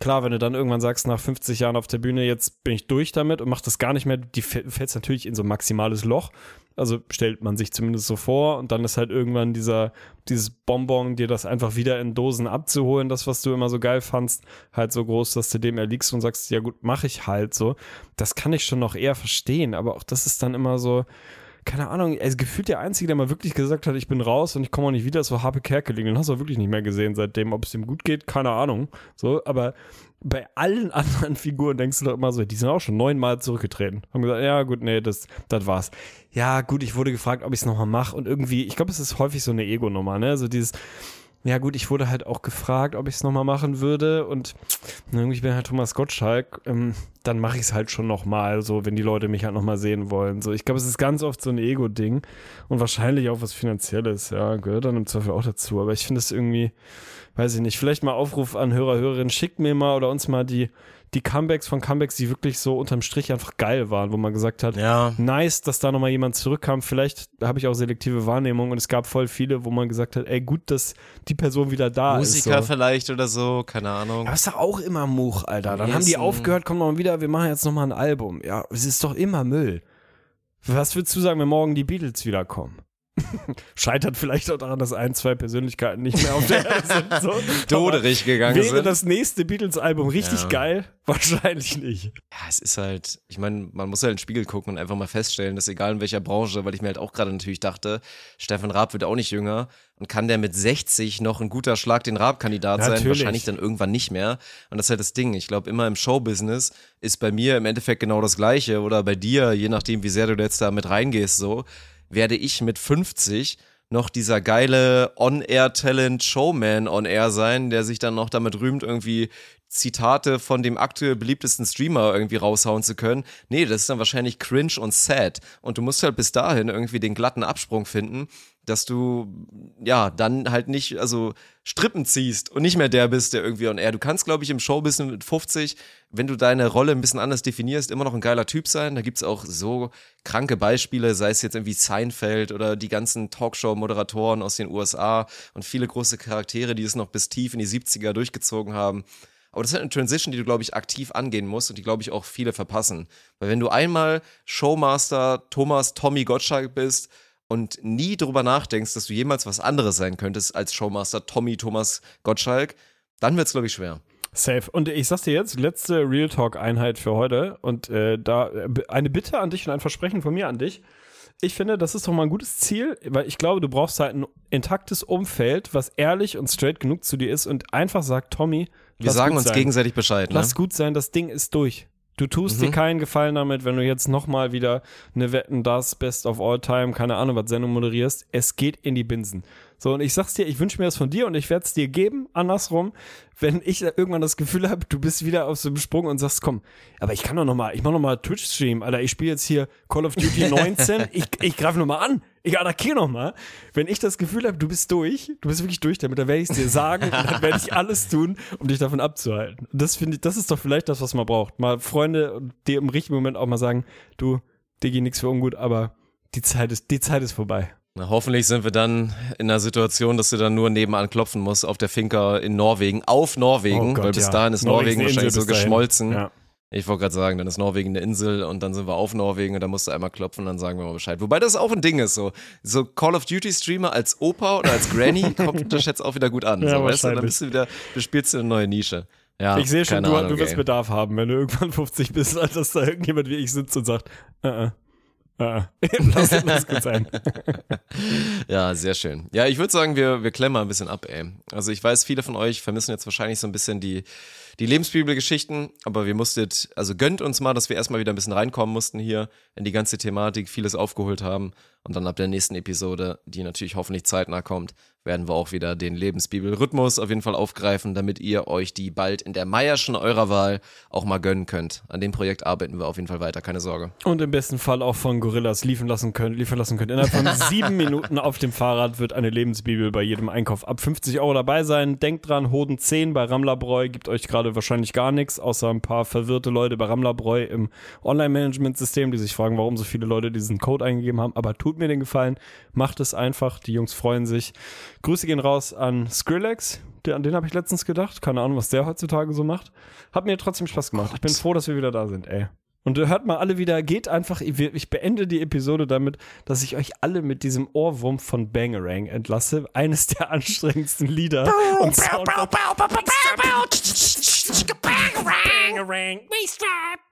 E: Klar, wenn du dann irgendwann sagst, nach 50 Jahren auf der Bühne, jetzt bin ich durch damit und mach das gar nicht mehr, die fä- fällst natürlich in so ein maximales Loch. Also stellt man sich zumindest so vor und dann ist halt irgendwann dieser, dieses Bonbon, dir das einfach wieder in Dosen abzuholen, das, was du immer so geil fandst, halt so groß, dass du dem erliegst und sagst, ja gut, mach ich halt so. Das kann ich schon noch eher verstehen, aber auch das ist dann immer so, keine Ahnung, also gefühlt der Einzige, der mal wirklich gesagt hat, ich bin raus und ich komme auch nicht wieder, ist so Harpe Kerkeling. Den hast du auch wirklich nicht mehr gesehen seitdem. Ob es ihm gut geht, keine Ahnung. So, aber bei allen anderen Figuren denkst du doch immer so, die sind auch schon neunmal zurückgetreten. Haben gesagt, ja gut, nee, das, das war's. Ja gut, ich wurde gefragt, ob ich es nochmal mache und irgendwie, ich glaube, es ist häufig so eine Ego-Nummer, ne? So dieses, ja gut, ich wurde halt auch gefragt, ob ich es nochmal machen würde und irgendwie bin halt Thomas Gottschalk, ähm, dann mache ich es halt schon nochmal, so wenn die Leute mich halt nochmal sehen wollen. So, ich glaube, es ist ganz oft so ein Ego-Ding und wahrscheinlich auch was Finanzielles, ja, gehört dann im Zweifel auch dazu. Aber ich finde es irgendwie, weiß ich nicht, vielleicht mal Aufruf an Hörer, Hörerinnen, schickt mir mal oder uns mal die, die Comebacks von Comebacks, die wirklich so unterm Strich einfach geil waren, wo man gesagt hat,
D: Ja.
E: nice, dass da nochmal jemand zurückkam. Vielleicht habe ich auch selektive Wahrnehmung und es gab voll viele, wo man gesagt hat, ey, gut, dass die Person wieder da
D: Musiker
E: ist. So.
D: vielleicht oder so, keine Ahnung.
E: Aber ist doch auch immer Much, Alter. Dann
D: Ja,
E: haben die aufgehört, kommen noch wieder, wir machen jetzt nochmal ein Album. Ja, es ist doch immer Müll. Was würdest du sagen, wenn morgen die Beatles wiederkommen? Scheitert vielleicht auch daran, dass ein, zwei Persönlichkeiten nicht mehr auf der Erde sind. So.
D: Doderig gegangen
E: Wäre
D: sind.
E: das nächste Beatles-Album richtig
D: Ja.
E: geil? Wahrscheinlich nicht.
D: Ja, es ist halt, ich meine, man muss halt in den Spiegel gucken und einfach mal feststellen, dass egal in welcher Branche, weil ich mir halt auch gerade natürlich dachte, Stefan Raab wird auch nicht jünger und kann der mit 60 noch ein guter Schlag den Raab-Kandidat sein? Wahrscheinlich dann irgendwann nicht mehr. Und das ist halt das Ding. Ich glaube, immer im Showbusiness ist bei mir im Endeffekt genau das Gleiche oder bei dir, je nachdem, wie sehr du jetzt da mit reingehst, so, werde ich mit 50 noch dieser geile On-Air-Talent-Showman on-Air sein, der sich dann noch damit rühmt, irgendwie Zitate von dem aktuell beliebtesten Streamer irgendwie raushauen zu können. Nee, das ist dann wahrscheinlich cringe und sad. Und du musst halt bis dahin irgendwie den glatten Absprung finden, dass du, ja, dann halt nicht, also Strippen ziehst und nicht mehr der bist, der irgendwie on air. Du kannst, glaube ich, im Showbusiness mit 50, wenn du deine Rolle ein bisschen anders definierst, immer noch ein geiler Typ sein. Da gibt's auch so kranke Beispiele, sei es jetzt irgendwie Seinfeld oder die ganzen Talkshow-Moderatoren aus den USA und viele große Charaktere, die es noch bis tief in die 70er durchgezogen haben. Aber das ist halt eine Transition, die du, glaube ich, aktiv angehen musst und die, glaube ich, auch viele verpassen. Weil wenn du einmal Showmaster Thomas Tommy Gottschalk bist und nie drüber nachdenkst, dass du jemals was anderes sein könntest als Showmaster Tommy Thomas Gottschalk, dann wird's, glaube ich, schwer.
E: Safe. Und ich sag's dir jetzt, letzte Real Talk-Einheit für heute. Und äh, da äh, eine Bitte an dich und ein Versprechen von mir an dich. Ich finde, das ist doch mal ein gutes Ziel, weil ich glaube, du brauchst halt ein intaktes Umfeld, was ehrlich und straight genug zu dir ist und einfach sagt, Tommy,
D: Wir sagen uns
E: sein.
D: gegenseitig Bescheid, ne?
E: Lass gut sein, das Ding ist durch. Du tust
D: Mhm.
E: dir keinen Gefallen damit, wenn du jetzt nochmal wieder eine Wetten, das Best of All Time, keine Ahnung, was Sendung moderierst. Es geht in die Binsen. So, und ich sag's dir, ich wünsche mir das von dir und ich werde es dir geben, andersrum, wenn ich irgendwann das Gefühl habe, du bist wieder auf so einem Sprung und sagst, komm, aber ich kann doch nochmal, ich mach nochmal Twitch-Stream, Alter, ich spiele jetzt hier Call of Duty 19, ich, ich greife nochmal an, ich attackiere nochmal. Wenn ich das Gefühl habe, du bist durch, du bist wirklich durch damit, dann werde ich es dir sagen und dann werde ich alles tun, um dich davon abzuhalten. Und Das finde ich, das ist doch vielleicht das, was man braucht. Mal Freunde, die im richtigen Moment auch mal sagen, du, dir geht nichts für ungut, aber die Zeit ist, die Zeit ist vorbei.
D: Na, hoffentlich sind wir dann in einer Situation, dass du dann nur nebenan klopfen musst auf der Finca in Norwegen, auf Norwegen,
E: Oh Gott,
D: weil bis
E: ja.
D: dahin ist
E: Norwegen
D: Norwegen wahrscheinlich so geschmolzen.
E: Ja.
D: Ich wollte gerade sagen, dann ist Norwegen eine Insel und dann sind wir auf Norwegen und dann musst du einmal klopfen und dann sagen wir mal Bescheid. Wobei das auch ein Ding ist, so, so Call of Duty Streamer als Opa oder als Granny kommt das jetzt auch wieder gut an.
E: Ja,
D: so, weißt du, dann bist du wieder, bespielst du eine neue Nische. Ja,
E: Ich sehe schon, du,
D: Ahnung,
E: du wirst. Bedarf haben, wenn du irgendwann 50 bist, dass da irgendjemand wie ich sitzt und sagt, äh, äh, äh, lass, lass gut sein.
D: Ja, sehr schön. Ja, ich würde sagen, wir, wir klemmen mal ein bisschen ab, ey. Also ich weiß, viele von euch vermissen jetzt wahrscheinlich so ein bisschen die, die Lebensbibelgeschichten, aber wir musstet, also gönnt uns mal, dass wir erstmal wieder ein bisschen reinkommen mussten hier in die ganze Thematik, vieles aufgeholt haben und dann ab der nächsten Episode, die natürlich hoffentlich zeitnah kommt, werden wir auch wieder den Lebensbibel-Rhythmus auf jeden Fall aufgreifen, damit ihr euch die bald in der Meierschen eurer Wahl auch mal gönnen könnt. An dem Projekt arbeiten wir auf jeden Fall weiter, keine Sorge.
E: Und im besten Fall auch von Gorillas liefern lassen können, liefern lassen können. Innerhalb von sieben Minuten auf dem Fahrrad wird eine Lebensbibel bei jedem Einkauf ab 50 Euro dabei sein. Denkt dran, Hoden 10 bei Rammlerbräu gibt euch gerade wahrscheinlich gar nichts, außer ein paar verwirrte Leute bei Rammlerbräu im Online-Management-System, die sich fragen, warum so viele Leute diesen Code eingegeben haben. Aber tut mir den Gefallen, macht es einfach, die Jungs freuen sich. Grüße gehen raus an Skrillex, der, an den habe ich letztens gedacht. Keine Ahnung, was der heutzutage so macht. Hat mir trotzdem Spaß gemacht. Ich bin froh, dass wir wieder da sind, ey. Und hört mal alle wieder, geht einfach, ich beende die Episode damit, dass ich euch alle mit diesem Ohrwurm von Bangerang entlasse. Eines der anstrengendsten Lieder. und Sound-
F: Bangarang, we strap.